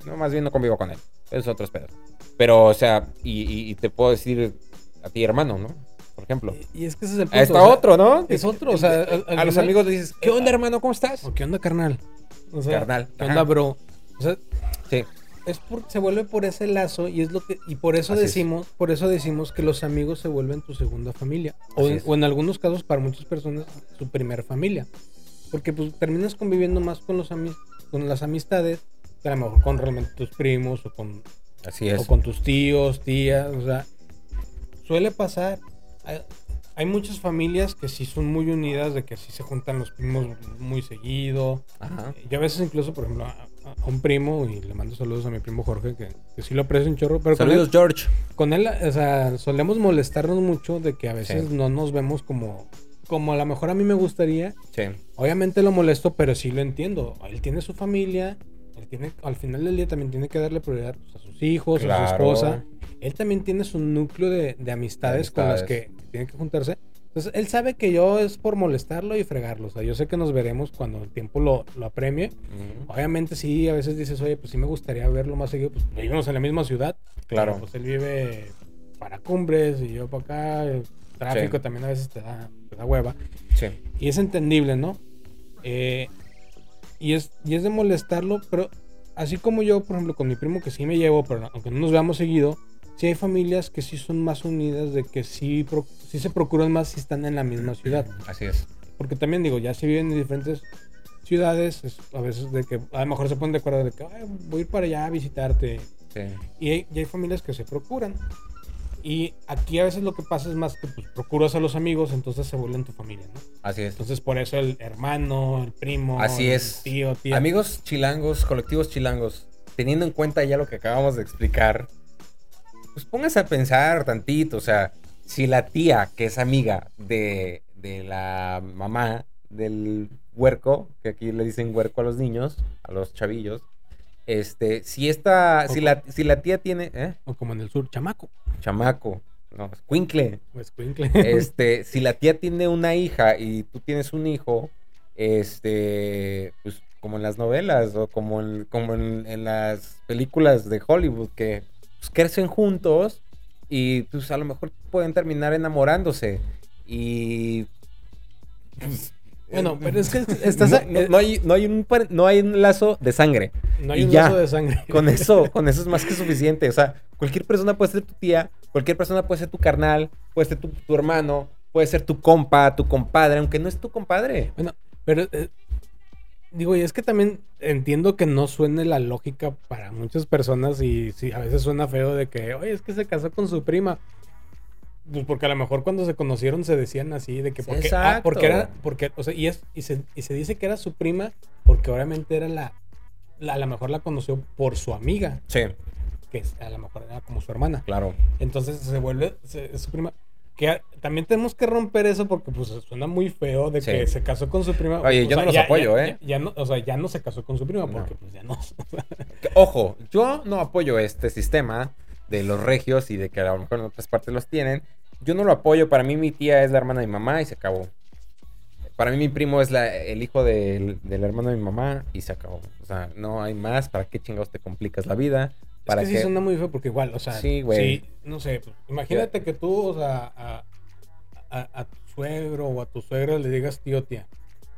Speaker 1: No, más bien no convivo con él. Es otros pedos. Pero, o sea, y, y- y te puedo decir a ti hermano, ¿no? Por ejemplo.
Speaker 2: Y es que ese es el punto.
Speaker 1: Está
Speaker 2: o sea,
Speaker 1: otro, ¿no?
Speaker 2: Es otro, o sea,
Speaker 1: a los
Speaker 2: final-
Speaker 1: amigos le dices, ¿qué onda, hermano? ¿Cómo estás?
Speaker 2: ¿O qué onda, carnal? O sea,
Speaker 1: Carnal,
Speaker 2: ¿Qué onda, bro? O sea,
Speaker 1: Sí,
Speaker 2: es por, se vuelve por ese lazo y es lo que y por eso
Speaker 1: Así es.
Speaker 2: decimos por eso decimos que los amigos se vuelven tu segunda familia o en, o algunos casos para muchas personas su primer familia porque pues terminas conviviendo más con los ami- con las amistades que a lo mejor con realmente tus primos o con
Speaker 1: así
Speaker 2: o
Speaker 1: es.
Speaker 2: con tus tíos tías o sea suele pasar hay, hay muchas familias que sí son muy unidas de que sí se juntan los primos muy seguido
Speaker 1: Ajá.
Speaker 2: yo a veces incluso, por ejemplo, a, a un primo, y le mando saludos a mi primo Jorge, que, que sí lo aprecio un chorro, pero con
Speaker 1: Saludos,
Speaker 2: él,
Speaker 1: George.
Speaker 2: con él, o sea, solemos molestarnos mucho de que a veces
Speaker 1: Sí.
Speaker 2: no nos vemos como, como a lo mejor a mí me gustaría.
Speaker 1: Sí.
Speaker 2: Obviamente lo molesto, pero sí lo entiendo. Él tiene su familia, él tiene, al final del día también tiene que darle prioridad pues, a sus hijos, a su esposa. Él también tiene su núcleo de, de amistades, con las que,
Speaker 1: amistades.
Speaker 2: que tiene que juntarse. Entonces, él sabe que yo es por molestarlo y fregarlo. O sea, yo sé que nos veremos cuando el tiempo lo, lo apremie.
Speaker 1: Ujú.
Speaker 2: Obviamente sí, a veces dices, oye, pues sí me gustaría verlo más seguido, pues vivimos en la misma ciudad.
Speaker 1: Claro.
Speaker 2: pero, pues él vive para cumbres y yo para acá, el tráfico
Speaker 1: Sí.
Speaker 2: también a veces te da, te da hueva.
Speaker 1: Sí.
Speaker 2: Y es entendible, ¿no? Eh, y, es, y es de molestarlo, pero así como yo, por ejemplo, con mi primo que sí me llevo, pero aunque no nos veamos seguido, sí hay familias que sí son más unidas, de que sí, se procuran más si están en la misma ciudad.
Speaker 1: Así es.
Speaker 2: Porque también digo, ya si viven en diferentes ciudades, es a veces de que a lo mejor se ponen de acuerdo de que "Ay, voy a ir para allá a visitarte.
Speaker 1: Sí.
Speaker 2: Y hay, y hay familias que se procuran. Y aquí a veces lo que pasa es más que pues, procuras a los amigos, entonces se vuelven tu familia, ¿no?
Speaker 1: Así es.
Speaker 2: Entonces por eso el hermano, el primo,
Speaker 1: Así
Speaker 2: el
Speaker 1: es.
Speaker 2: tío, tía.
Speaker 1: Amigos chilangos, colectivos chilangos, teniendo en cuenta ya lo que acabamos de explicar, pues póngase a pensar tantito, o sea, si la tía que es amiga de, de la mamá del huerco, que aquí le dicen huerco a los niños, a los chavillos, este, si esta, si la, si la tía tiene, ¿eh?
Speaker 2: O como en el sur, chamaco.
Speaker 1: Chamaco, no, escuincle.
Speaker 2: O escuincle.
Speaker 1: este, si la tía tiene una hija y tú tienes un hijo, este, pues como en las novelas o como en, como en, en las películas de Hollywood que pues, crecen juntos y pues a lo mejor pueden terminar enamorándose y pues,
Speaker 2: Bueno,
Speaker 1: eh,
Speaker 2: pero es que *laughs* estás...
Speaker 1: no, no- no hay, no, hay un, no hay un lazo de sangre.
Speaker 2: no hay
Speaker 1: y
Speaker 2: un
Speaker 1: ya.
Speaker 2: lazo de sangre.
Speaker 1: Con *laughs* eso, con eso es más que suficiente. O sea, cualquier persona puede ser tu tía, cualquier persona puede ser tu carnal, puede ser tu, tu hermano, puede ser tu compa, tu compadre, aunque no es tu compadre.
Speaker 2: Bueno, pero eh, digo, y es que también entiendo que no suene la lógica para muchas personas y sí, a veces suena feo de que, oye, es que se casó con su prima. Pues porque a lo mejor cuando se conocieron se decían así, de que
Speaker 1: Sí,
Speaker 2: porque, ah, porque era, porque, o sea, y, es, y, se, y se dice que era su prima porque obviamente era la, la, a lo mejor la conoció por su amiga,
Speaker 1: Sí,
Speaker 2: que a lo mejor era como su hermana.
Speaker 1: claro.
Speaker 2: Entonces se vuelve se- su prima. Que también tenemos que romper eso porque pues suena muy feo de
Speaker 1: Sí.
Speaker 2: que se casó con su prima.
Speaker 1: Oye,
Speaker 2: O
Speaker 1: yo
Speaker 2: sea,
Speaker 1: no los
Speaker 2: ya-
Speaker 1: apoyo,
Speaker 2: ya-
Speaker 1: ¿eh?
Speaker 2: Ya, no, o sea, ya no se casó con su prima
Speaker 1: No.
Speaker 2: porque pues ya no. *laughs*
Speaker 1: Ojo, yo no apoyo este sistema de los regios y de que a lo mejor en otras partes los tienen. Yo no lo apoyo. Para mí mi tía es la hermana de mi mamá y se acabó. Para mí mi primo es la- el hijo del, del hermano de mi mamá y se acabó. O sea, no hay más. ¿Para qué chingados te complicas la vida? ¿Para
Speaker 2: es que sí suena muy feo porque igual, o sea,
Speaker 1: Sí, güey.
Speaker 2: no sé, pues, imagínate que tú, o sea, a, a- a tu suegro o a tu suegra le digas tío, tía.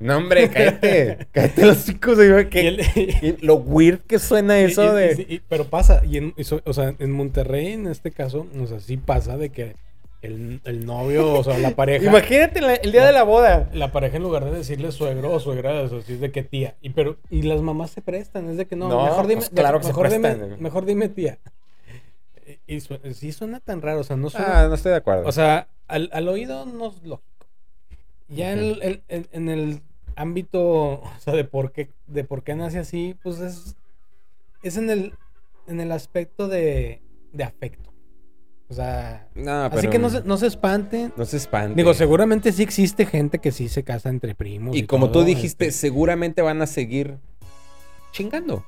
Speaker 1: No, hombre, cállate. *laughs* cállate los chicos. que- *laughs* lo weird que suena eso
Speaker 2: y- y-
Speaker 1: de...
Speaker 2: y- pero pasa, y en, so- o sea, en Monterrey en este caso, o sea, sí pasa de que el, el novio, o sea, la pareja.
Speaker 1: Imagínate la- el día de la boda.
Speaker 2: La pareja en lugar de decirle suegro o suegra, o sea, sí es de que tía. Y pero y las mamás se prestan, es de que no,
Speaker 1: No,
Speaker 2: mejor dime,
Speaker 1: pues claro que se
Speaker 2: mejor, dime mejor dime tía. Y, su- sí suena tan raro, o sea, no suena,
Speaker 1: Ah, no estoy de acuerdo.
Speaker 2: o sea, al, al oído no es lógico. Ya en, en- en el ámbito, o sea, de por qué, de por qué nace así, pues es, es en el, en el aspecto de, de afecto. O sea,
Speaker 1: no,
Speaker 2: así
Speaker 1: pero
Speaker 2: que no se, no se espanten.
Speaker 1: no se espante.
Speaker 2: Digo, seguramente sí existe gente que sí se casa entre primos.
Speaker 1: Y como tú dijiste,
Speaker 2: este,
Speaker 1: seguramente van a seguir chingando.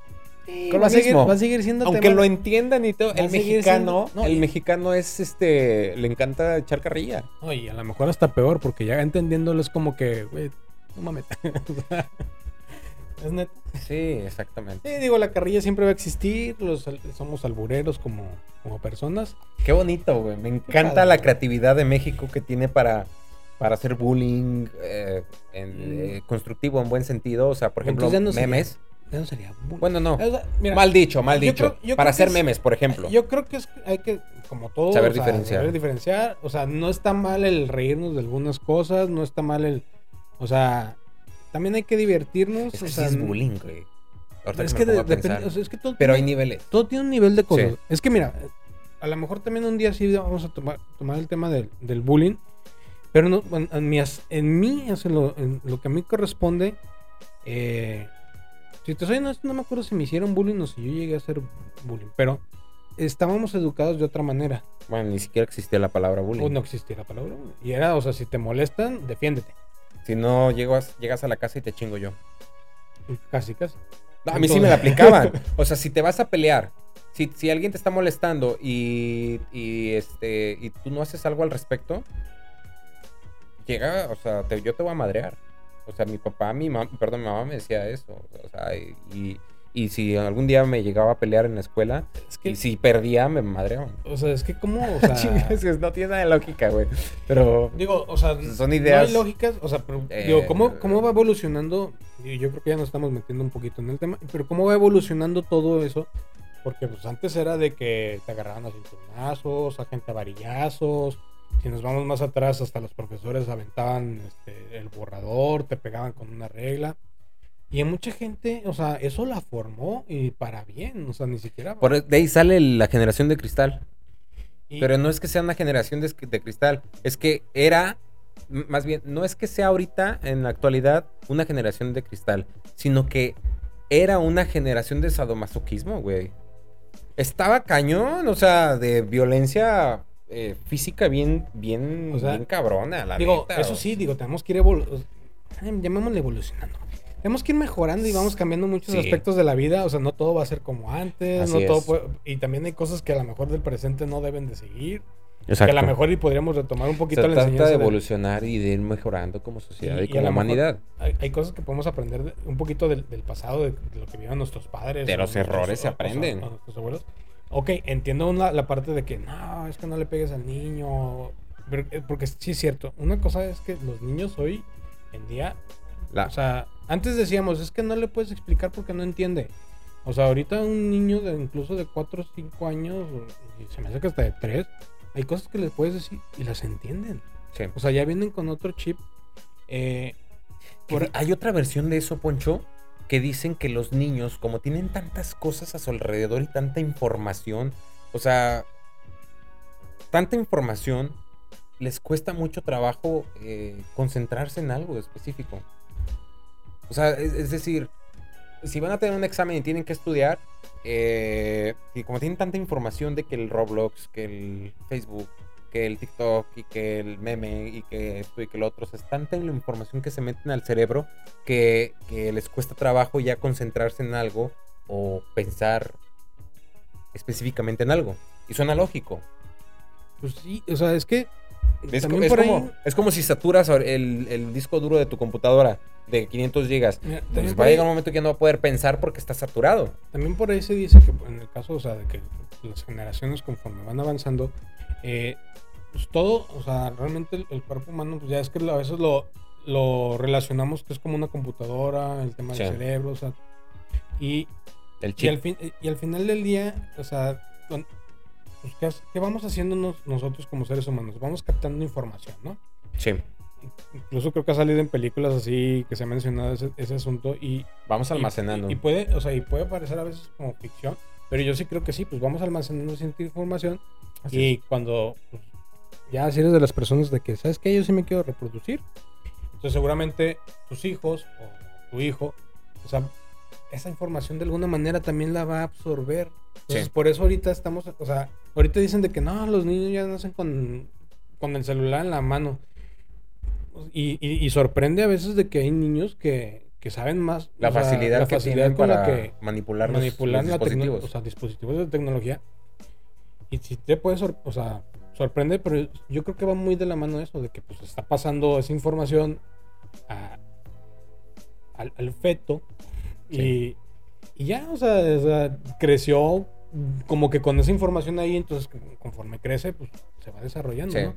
Speaker 2: sí, va, a seguir, va a seguir siendo
Speaker 1: Aunque
Speaker 2: tema.
Speaker 1: lo entiendan y todo, el mexicano,
Speaker 2: siendo- no,
Speaker 1: el
Speaker 2: y-
Speaker 1: mexicano es este, le encanta echar carrilla.
Speaker 2: No, y a lo mejor hasta peor, porque ya entendiéndolo es como que, güey, no mames. *laughs* Es neta.
Speaker 1: Sí, exactamente.
Speaker 2: Sí, digo, la carrilla siempre va a existir, los, somos albureros como, como personas.
Speaker 1: Qué bonito, güey. Me encanta
Speaker 2: padre.
Speaker 1: la creatividad de México que tiene para, para hacer bullying eh, en-
Speaker 2: Mm.
Speaker 1: eh, constructivo en buen sentido. O sea, por ejemplo,
Speaker 2: no sería-
Speaker 1: memes.
Speaker 2: Ya no sería bullying.
Speaker 1: Bueno, no.
Speaker 2: O sea, mira,
Speaker 1: mal dicho, mal
Speaker 2: yo
Speaker 1: dicho.
Speaker 2: creo- yo
Speaker 1: para hacer
Speaker 2: es-
Speaker 1: memes, por ejemplo.
Speaker 2: Yo creo que es, hay que, como todo,
Speaker 1: Saber
Speaker 2: o sea,
Speaker 1: diferenciar.
Speaker 2: saber diferenciar. O sea, no está mal el reírnos de algunas cosas, no está mal el. O sea, también hay que divertirnos.
Speaker 1: es que
Speaker 2: o
Speaker 1: sí
Speaker 2: sea,
Speaker 1: es bullying, güey. Ahorita
Speaker 2: Es que
Speaker 1: pongo
Speaker 2: de-
Speaker 1: a
Speaker 2: depende.
Speaker 1: pensar.
Speaker 2: o sea, es que todo
Speaker 1: Pero hay
Speaker 2: tiene,
Speaker 1: niveles.
Speaker 2: todo tiene un nivel de cosas.
Speaker 1: Sí.
Speaker 2: Es que mira, a lo mejor también un día sí vamos a tomar, tomar el tema del, del bullying. Pero no, en, en mi, en mí, o sea, lo, en lo que a mí corresponde. eh, si te soy honesto, no me acuerdo si me hicieron bullying o si yo llegué a hacer bullying. Pero estábamos educados de otra manera.
Speaker 1: Bueno, ni siquiera existía la palabra bullying.
Speaker 2: O no existía la palabra. bullying. Y era, o sea, si te molestan, defiéndete.
Speaker 1: Si no llegas, llegas a la casa y te chingo yo.
Speaker 2: Casi, casi.
Speaker 1: No, a mí sí me la aplicaban. *laughs* O sea, si te vas a pelear, si, si alguien te está molestando y, y, este y tú no haces algo al respecto, llega, o sea, te- yo te voy a madrear. O sea, mi papá, mi mamá, perdón, mi mamá me decía eso. O sea, y, y si algún día me llegaba a pelear en la escuela
Speaker 2: Es que,
Speaker 1: y si perdía, me madreaban.
Speaker 2: o sea, es que como, o *laughs* sea,
Speaker 1: no tiene nada de lógica, güey. Pero
Speaker 2: Digo, o sea,
Speaker 1: Son ideas-
Speaker 2: No hay lógicas, o sea, pero,
Speaker 1: Eh,
Speaker 2: digo, ¿cómo, ¿cómo va evolucionando? Y yo creo que ya nos estamos metiendo un poquito en el tema, pero ¿cómo va evolucionando todo eso? Porque pues antes era de que te agarraban a cinturonazos, a gente a varillazos. Si nos vamos más atrás, hasta los profesores aventaban este, el borrador, te pegaban con una regla. Y a mucha gente, o sea, eso la formó y para bien, o sea, ni siquiera.
Speaker 1: por de ahí sale la generación de cristal.
Speaker 2: y-
Speaker 1: Pero no es que sea una generación de, de cristal, es que era, más bien, no es que sea ahorita, en la actualidad, una generación de cristal, sino que era una generación de sadomasoquismo, güey. Estaba cañón, o sea, de violencia eh, física bien, bien,
Speaker 2: O sea,
Speaker 1: bien cabrona, la
Speaker 2: digo,
Speaker 1: neta,
Speaker 2: eso
Speaker 1: o-
Speaker 2: sí, digo, tenemos que ir evolucionando. Llamémosle evolucionando. Tenemos que ir mejorando y vamos cambiando muchos
Speaker 1: Sí.
Speaker 2: aspectos de la vida. O sea, no todo va a ser como antes.
Speaker 1: Así
Speaker 2: no todo puede- y también hay cosas que a lo mejor del presente no deben de seguir.
Speaker 1: Exacto.
Speaker 2: Que a lo mejor y podríamos retomar un poquito la
Speaker 1: trata
Speaker 2: enseñanza.
Speaker 1: de
Speaker 2: de-
Speaker 1: evolucionar y de ir mejorando como sociedad y, como humanidad.
Speaker 2: hay, hay cosas que podemos aprender de- un poquito del, del pasado, de, de lo que vivieron nuestros padres.
Speaker 1: De
Speaker 2: o
Speaker 1: los
Speaker 2: nuestros-
Speaker 1: errores se
Speaker 2: o- o-
Speaker 1: aprenden.
Speaker 2: o nuestros abuelos. Ok, entiendo una- la parte de que no, es que no le pegues al niño. pero- eh, porque sí es cierto. Una cosa es que los niños hoy en día
Speaker 1: La-
Speaker 2: o sea, antes decíamos, es que no le puedes explicar porque no entiende. O sea, ahorita un niño de incluso de 4 o 5 años, y se me hace que hasta de 3, hay cosas que les puedes decir y las entienden.
Speaker 1: sí.
Speaker 2: O sea, ya vienen con otro chip. Eh, por-
Speaker 1: Hay otra versión de eso, Poncho, que dicen que los niños, como tienen tantas cosas a su alrededor y tanta información, o sea, tanta información, les cuesta mucho trabajo eh, concentrarse en algo específico. O sea, es, decir, si van a tener un examen y tienen que estudiar, eh, y como tienen tanta información de que el Roblox, que el Facebook, que el TikTok y que el meme y que esto y que lo otro, o sea, es tanta la información que se meten al cerebro que les cuesta trabajo ya concentrarse en algo o pensar específicamente en algo. Y suena lógico.
Speaker 2: Pues sí, o sea, es que.
Speaker 1: Es,
Speaker 2: también
Speaker 1: co- es
Speaker 2: por ahí-
Speaker 1: como, es como si saturas el, el disco duro de tu computadora de 500 gigas.
Speaker 2: Mira,
Speaker 1: Pues va a llegar un momento que ya no va a poder pensar porque está saturado.
Speaker 2: también por ahí se dice que en el caso, o sea, de que las generaciones conforme van avanzando, eh, pues todo, o sea, realmente el, el cuerpo humano, pues ya es que a veces lo, lo relacionamos que es como una computadora, el tema del cerebro, o sea, y,
Speaker 1: El
Speaker 2: y, al
Speaker 1: chip.
Speaker 2: fin, y al final del día, o sea, pues, ¿qué, qué vamos haciendo nos- nosotros como seres humanos? Vamos captando información, ¿no?
Speaker 1: Sí.
Speaker 2: Incluso creo que ha salido en películas así que se ha mencionado ese, ese asunto y
Speaker 1: Vamos almacenando.
Speaker 2: Y, y puede, o sea, y puede parecer a veces como ficción, pero yo sí creo que sí, pues vamos almacenando cierta información
Speaker 1: Así
Speaker 2: y cuando pues, ya si eres de las personas de que, ¿sabes qué? Yo sí me quiero reproducir. Entonces seguramente tus hijos o tu hijo, o sea, esa información de alguna manera también la va a absorber. Entonces
Speaker 1: Sí.
Speaker 2: por eso ahorita estamos, o sea, ahorita dicen de que no, los niños ya nacen con, con el celular en la mano. Y, y- y sorprende a veces de que hay niños que, que saben más.
Speaker 1: la
Speaker 2: sea,
Speaker 1: facilidad
Speaker 2: la
Speaker 1: que
Speaker 2: facilidad
Speaker 1: tienen
Speaker 2: con la
Speaker 1: para
Speaker 2: que
Speaker 1: manipular, los-
Speaker 2: manipular
Speaker 1: los
Speaker 2: la
Speaker 1: dispositivos.
Speaker 2: o sea, dispositivos de tecnología. Y si te puede sor- o sea, sorprende, pero yo creo que va muy de la mano eso, de que pues está pasando esa información a- al, al feto y, y ya, o sea, o sea, creció como que con esa información ahí, entonces conforme crece, pues se va desarrollando,
Speaker 1: Sí.
Speaker 2: ¿no?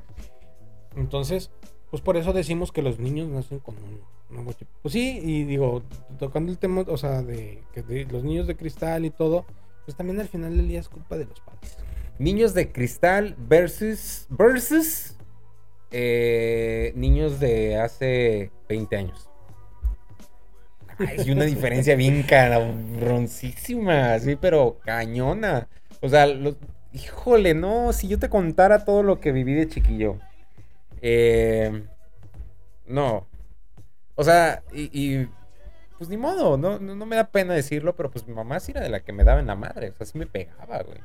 Speaker 2: Entonces, pues por eso decimos que los niños nacen con un nuevo chip. Pues sí, y digo, tocando el tema, o sea, de que de los niños de cristal y todo, pues también al final del día es culpa de los padres.
Speaker 1: Niños de cristal versus versus eh, niños de hace 20 años. Hay una diferencia bien cabroncísima, sí, pero cañona. O sea, los- híjole, no, si yo te contara todo lo que viví de chiquillo. Eh, no. O sea, y, y, pues ni modo, no, no, no me da pena decirlo, pero pues mi mamá sí era de la que me daba en la madre. O sea, sí me pegaba, güey.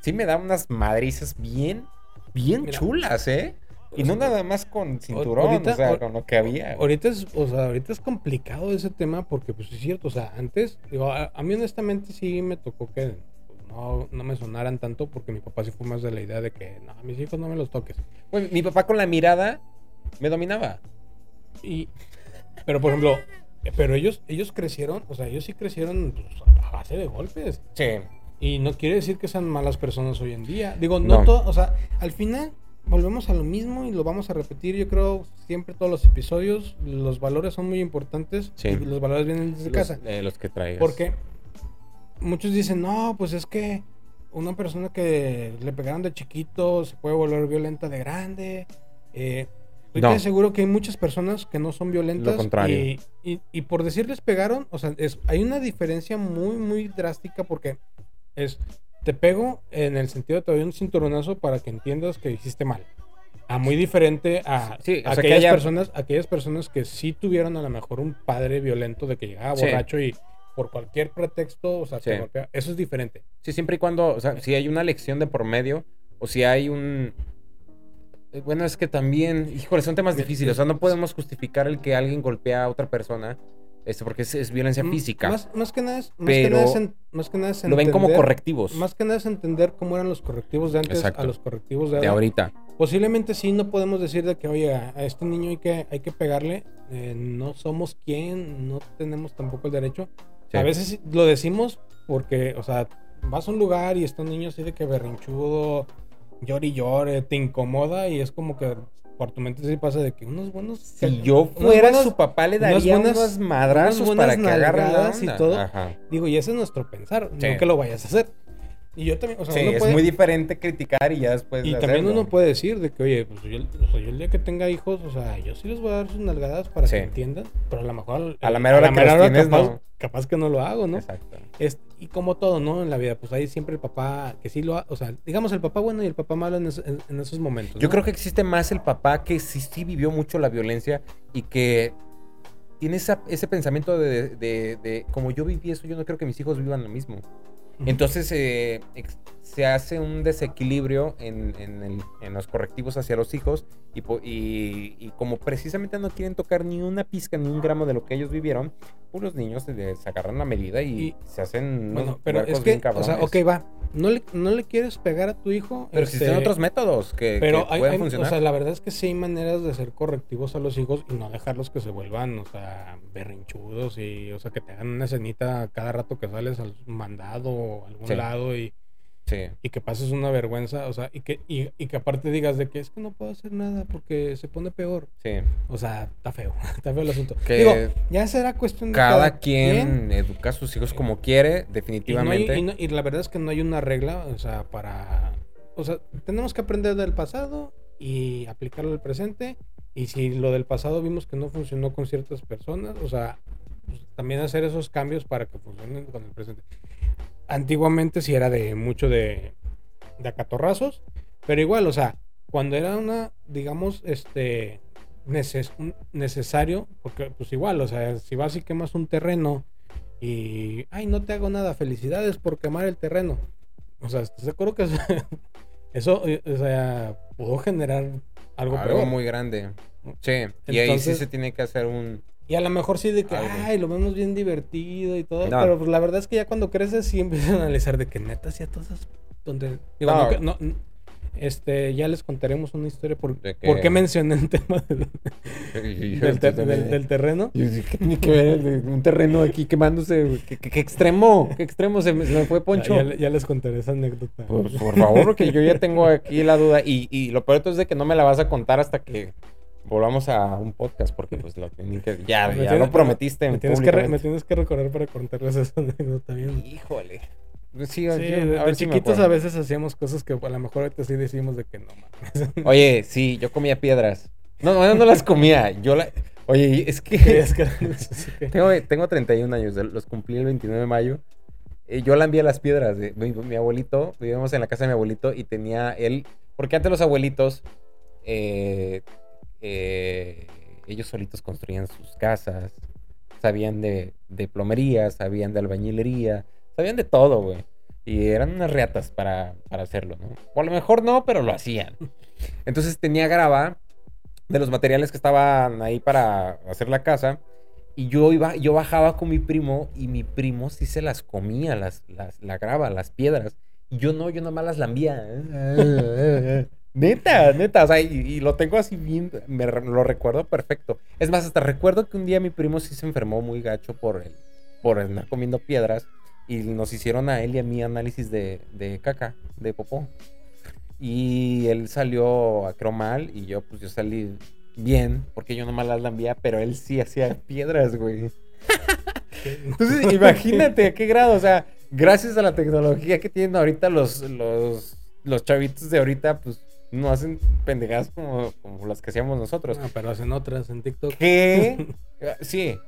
Speaker 1: Sí me daba unas madrizas bien, bien
Speaker 2: Mira.
Speaker 1: chulas, ¿eh? Y no nada más con cinturón,
Speaker 2: ahorita-
Speaker 1: o sea, con lo que había.
Speaker 2: Ahorita es, o sea, ahorita es complicado ese tema porque, pues es cierto, o sea, antes, digo, a, a mí honestamente sí me tocó que pues, no, no me sonaran tanto porque mi papá sí fue más de la idea de que, no, a mis hijos no me los toques.
Speaker 1: Güey, mi papá con la mirada me dominaba.
Speaker 2: Y, pero por ejemplo, pero ellos, ellos crecieron, o sea, ellos sí crecieron pues, a base de golpes.
Speaker 1: Sí.
Speaker 2: Y no quiere decir que sean malas personas hoy en día. Digo, no,
Speaker 1: No.
Speaker 2: todo, o sea, al final volvemos a lo mismo y lo vamos a repetir. Yo creo siempre todos los episodios, los valores son muy importantes
Speaker 1: Sí.
Speaker 2: y los valores vienen desde
Speaker 1: Los,
Speaker 2: casa.
Speaker 1: eh, los que traigas.
Speaker 2: Porque muchos dicen, no, pues es que una persona que le pegaron de chiquito se puede volver violenta de grande. Eh,
Speaker 1: No.
Speaker 2: casi seguro que hay muchas personas que no son violentas.
Speaker 1: Lo contrario.
Speaker 2: Y, y- y por decirles pegaron, o sea, es, hay una diferencia muy, muy drástica porque es, te pego en el sentido de te doy un cinturonazo para que entiendas que hiciste mal. A muy diferente a
Speaker 1: Sí, que
Speaker 2: aquellas,
Speaker 1: haya-
Speaker 2: personas, aquellas personas que sí tuvieron a lo mejor un padre violento de que llegaba
Speaker 1: Sí.
Speaker 2: borracho y por cualquier pretexto, o sea, te
Speaker 1: Sí.
Speaker 2: golpea. Eso es diferente.
Speaker 1: Sí, siempre y cuando, o sea, si hay una lección de por medio, o si hay un... eh, Bueno, es que también, híjole, son temas difíciles. O sea, no podemos justificar el que alguien golpea a otra persona, este, porque es, es violencia física.
Speaker 2: Más, más que nada es, más
Speaker 1: Pero
Speaker 2: que nada es en- más que nada es
Speaker 1: Lo ven como
Speaker 2: entender-
Speaker 1: correctivos
Speaker 2: Más que nada es entender cómo eran los correctivos de antes
Speaker 1: Exacto.
Speaker 2: a los correctivos de
Speaker 1: de
Speaker 2: ahora.
Speaker 1: ahorita.
Speaker 2: Posiblemente sí no podemos decir de que, oye, a este niño hay que, hay que pegarle. Eh, no somos quien, no tenemos tampoco el derecho.
Speaker 1: Sí.
Speaker 2: A veces lo decimos porque, o sea, vas a un lugar y está un niño así de que berrinchudo, llore y llore, te incomoda y es como que por tu mente sí pasa de que unos buenos...
Speaker 1: Si yo
Speaker 2: unas
Speaker 1: fuera su papá, le
Speaker 2: unas
Speaker 1: daría madrazos
Speaker 2: unas buenas
Speaker 1: para que agarre la
Speaker 2: y todo.
Speaker 1: Ajá.
Speaker 2: Digo, y ese es nuestro pensar,
Speaker 1: Sí.
Speaker 2: no que lo vayas a hacer. Y yo también, o sea,
Speaker 1: Sí,
Speaker 2: uno
Speaker 1: es
Speaker 2: puede-
Speaker 1: muy diferente criticar y ya después.
Speaker 2: Y
Speaker 1: de
Speaker 2: también
Speaker 1: hacerlo.
Speaker 2: uno puede decir de que, oye, pues yo, o sea, yo el día que tenga hijos, o sea, yo sí les voy a dar sus nalgadas para que entiendan, pero a lo mejor...
Speaker 1: A la mera hora que los
Speaker 2: hora
Speaker 1: tienes,
Speaker 2: capaz,
Speaker 1: no.
Speaker 2: capaz que no lo hago, ¿no?
Speaker 1: Exacto.
Speaker 2: Y como todo, ¿no? En la vida, pues hay siempre el papá que sí lo ha, o sea, digamos el papá bueno y el papá malo en, es- en- en esos momentos.
Speaker 1: Yo creo que existe más el papá que sí, sí vivió mucho la violencia y que tiene esa- ese pensamiento de, de- de, como yo viví eso, yo no creo que mis hijos vivan lo mismo. Entonces eh, ex- se hace un desequilibrio en, en el- en los correctivos hacia los hijos y, po- y- y como precisamente no quieren tocar ni una pizca ni un gramo de lo que ellos vivieron, pues los niños se, se agarran la medida y,
Speaker 2: Y-
Speaker 1: se hacen unos
Speaker 2: Bueno, pero es que,
Speaker 1: bien
Speaker 2: o sea, ok, va. No le, no le quieres pegar a tu hijo.
Speaker 1: Pero
Speaker 2: este,
Speaker 1: existen otros métodos que,
Speaker 2: Pero
Speaker 1: que
Speaker 2: hay,
Speaker 1: pueden
Speaker 2: hay-
Speaker 1: funcionar.
Speaker 2: o sea, la verdad es que sí hay maneras de ser correctivos a los hijos y no dejarlos que se vuelvan, o sea, berrinchudos y, o sea, que te hagan una cenita cada rato que sales al mandado o algún
Speaker 1: Sí.
Speaker 2: lado y,
Speaker 1: sí.
Speaker 2: y que pases una vergüenza, o sea, y que, y, y que aparte digas de que es que no puedo hacer nada porque se pone peor.
Speaker 1: Sí.
Speaker 2: O sea, está feo, *laughs* está feo el asunto.
Speaker 1: Que
Speaker 2: Digo, ya será cuestión de
Speaker 1: Cada quien educa a sus hijos como quiere,
Speaker 2: Y, no hay-
Speaker 1: definitivamente.
Speaker 2: no- y la verdad es que no hay una regla, o sea, para... O sea, tenemos que aprender del pasado y aplicarlo al presente. Y si lo del pasado vimos que no funcionó con ciertas personas, o sea, pues, también hacer esos cambios para que funcionen con el presente. Antiguamente sí era de mucho de, de acatorrazos, pero igual, o sea, cuando era una, digamos, este, neces- necesario, porque pues igual, o sea, si vas y quemas un terreno y, ay, no te hago nada, felicidades por quemar el terreno. O sea, ¿estás de acuerdo que eso, *laughs* eso, eh, o sea, pudo generar algo,
Speaker 1: Algo
Speaker 2: peor?
Speaker 1: muy grande. Sí. y ahí sí se tiene que hacer un.
Speaker 2: Y a lo mejor sí de que,
Speaker 1: Algo.
Speaker 2: ay, lo vemos bien divertido y todo,
Speaker 1: No.
Speaker 2: pero pues la verdad es que ya cuando creces sí empiezas a analizar de que neta hacía todas esas donde digo,
Speaker 1: No.
Speaker 2: que- este, ya les contaremos una historia por,
Speaker 1: que-
Speaker 2: por qué mencioné el tema *laughs* del, del ter- del- del terreno.
Speaker 1: Yo dije, ¿qué tiene que un terreno aquí quemándose? ¿Qué, qué- qué extremo? ¿Qué extremo? Se me, se me fue Poncho.
Speaker 2: Ya, ya- ya les contaré esa anécdota.
Speaker 1: Por, por favor, porque yo ya tengo aquí la duda. Y, y lo peor es de que no me la vas a contar hasta que volvamos a un podcast, porque pues lo tenía que- ya,
Speaker 2: Me
Speaker 1: ya
Speaker 2: tienes-
Speaker 1: lo prometiste.
Speaker 2: me
Speaker 1: en
Speaker 2: tienes, que re- me tienes que recordar para contarles esa *laughs* anécdota bien.
Speaker 1: Híjole. Sí,
Speaker 2: Sí,
Speaker 1: yo-
Speaker 2: de,
Speaker 1: a
Speaker 2: de
Speaker 1: si
Speaker 2: chiquitos a veces hacíamos cosas que a lo mejor ahorita sí decimos de que no mames.
Speaker 1: Oye, sí, yo comía piedras. No, no, no las comía. Yo la... Oye, es que...
Speaker 2: Es que-
Speaker 1: Tengo, tengo 31 años, los cumplí el 29 de mayo. Eh, yo la envié las piedras. de- mi, mi abuelito, vivíamos en la casa de mi abuelito y tenía él, porque antes los abuelitos, eh, eh, ellos solitos construían sus casas, sabían de, de plomería, sabían de albañilería, sabían de todo, güey. Y eran unas reatas para, para hacerlo, ¿no? O a lo mejor no, pero lo hacían. *laughs* Entonces tenía grava de los materiales que estaban ahí para hacer la casa. Y yo iba, yo bajaba con mi primo y mi primo sí se las comía, las, las, la grava, las piedras. Y yo no, yo nomás las lambía. *laughs* neta, neta, o sea, y, lo tengo así bien, me lo recuerdo perfecto. Es más, hasta recuerdo que un día mi primo sí se enfermó muy gacho por el, por andar comiendo piedras. Y nos hicieron a él y a mí análisis de, de caca, de popó. Y él salió a cromal y yo, pues yo salí bien, porque yo nomás las lambía, pero él sí hacía piedras, güey. Entonces, imagínate a qué grado, o sea, gracias a la tecnología que tienen ahorita los, los, los chavitos de ahorita, pues no hacen pendejadas como, como las que hacíamos nosotros.
Speaker 2: Ah, pero hacen otras en TikTok.
Speaker 1: Que, *laughs* sí,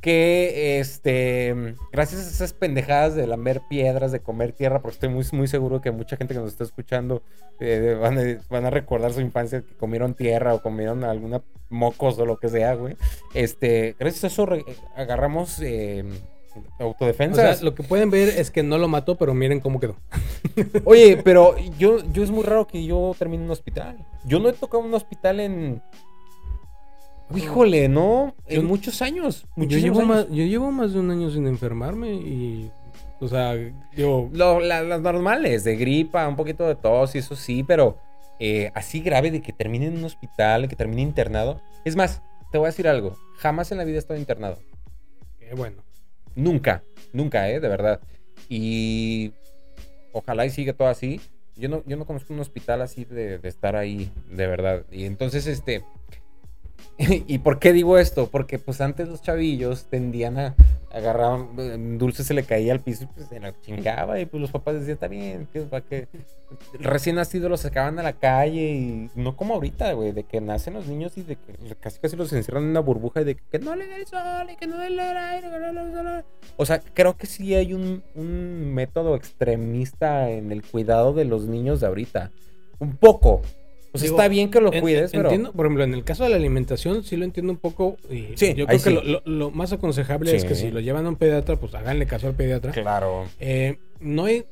Speaker 1: que este, gracias a esas pendejadas de lamber piedras, de comer tierra, porque estoy muy, muy seguro que mucha gente que nos está escuchando eh, van, a, van a recordar su infancia que comieron tierra o comieron alguna mocos o lo que sea, güey. Este, gracias a eso agarramos eh,
Speaker 2: O
Speaker 1: autodefensas.
Speaker 2: sea, lo que pueden ver es que no lo mató, pero miren cómo quedó. *laughs*
Speaker 1: Oye, pero yo, yo es muy raro que yo termine en un hospital. Yo no he tocado un hospital en. Híjole, no. En
Speaker 2: Yo-
Speaker 1: muchos años.
Speaker 2: Yo llevo,
Speaker 1: años.
Speaker 2: más, yo llevo más de un año sin enfermarme y. O sea.
Speaker 1: Lo- la- las normales, de gripa, un poquito de tos y eso sí, pero eh, así grave de que termine en un hospital, que termine internado. Es más, te voy a decir algo. Jamás en la vida he estado internado.
Speaker 2: eh, bueno.
Speaker 1: Nunca, nunca, ¿eh? De verdad. Y ojalá y siga todo así. Yo no, yo no conozco un hospital así de, de estar ahí, de verdad. Y entonces, este, *laughs* ¿Y por qué digo esto? Porque pues antes los chavillos tendían a agarrar, eh, dulce se le caía al piso y pues se la chingaba y pues los papás decían, está bien, que para que recién nacidos los sacaban a la calle y no como ahorita, güey, de que nacen los niños y de que casi casi los encierran en una burbuja y de que no le dé el sol y que no le dé el aire. O sea, creo que sí hay un, un método extremista en el cuidado de los niños de ahorita. Un poco, pues
Speaker 2: Digo,
Speaker 1: está bien que lo
Speaker 2: en-
Speaker 1: cuides, pero.
Speaker 2: Entiendo, por ejemplo, en el caso de la alimentación, sí lo entiendo un poco. Y
Speaker 1: Sí,
Speaker 2: yo creo que lo, lo- lo más aconsejable es que si lo llevan a un pediatra, pues háganle caso al pediatra.
Speaker 1: Claro.
Speaker 2: Eh, no hay,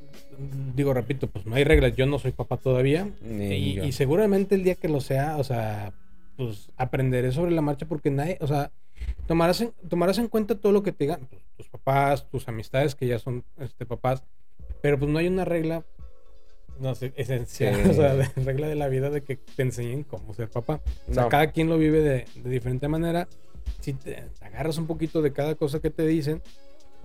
Speaker 2: digo, repito, pues no hay reglas. Yo no soy papá todavía. Y, seguramente el día que lo sea, o sea, pues aprenderé sobre la marcha porque nadie, o sea, tomarás en, tomarás en cuenta todo lo que te digan pues, tus papás, tus amistades que ya son este, papás, pero pues no hay una regla, no sé, esencial,
Speaker 1: Sí. *laughs*
Speaker 2: o sea, regla de la vida de que te enseñen cómo ser papá. O sea,
Speaker 1: No.
Speaker 2: cada quien lo vive de, de diferente manera. Si te, te agarras un poquito de cada cosa que te dicen,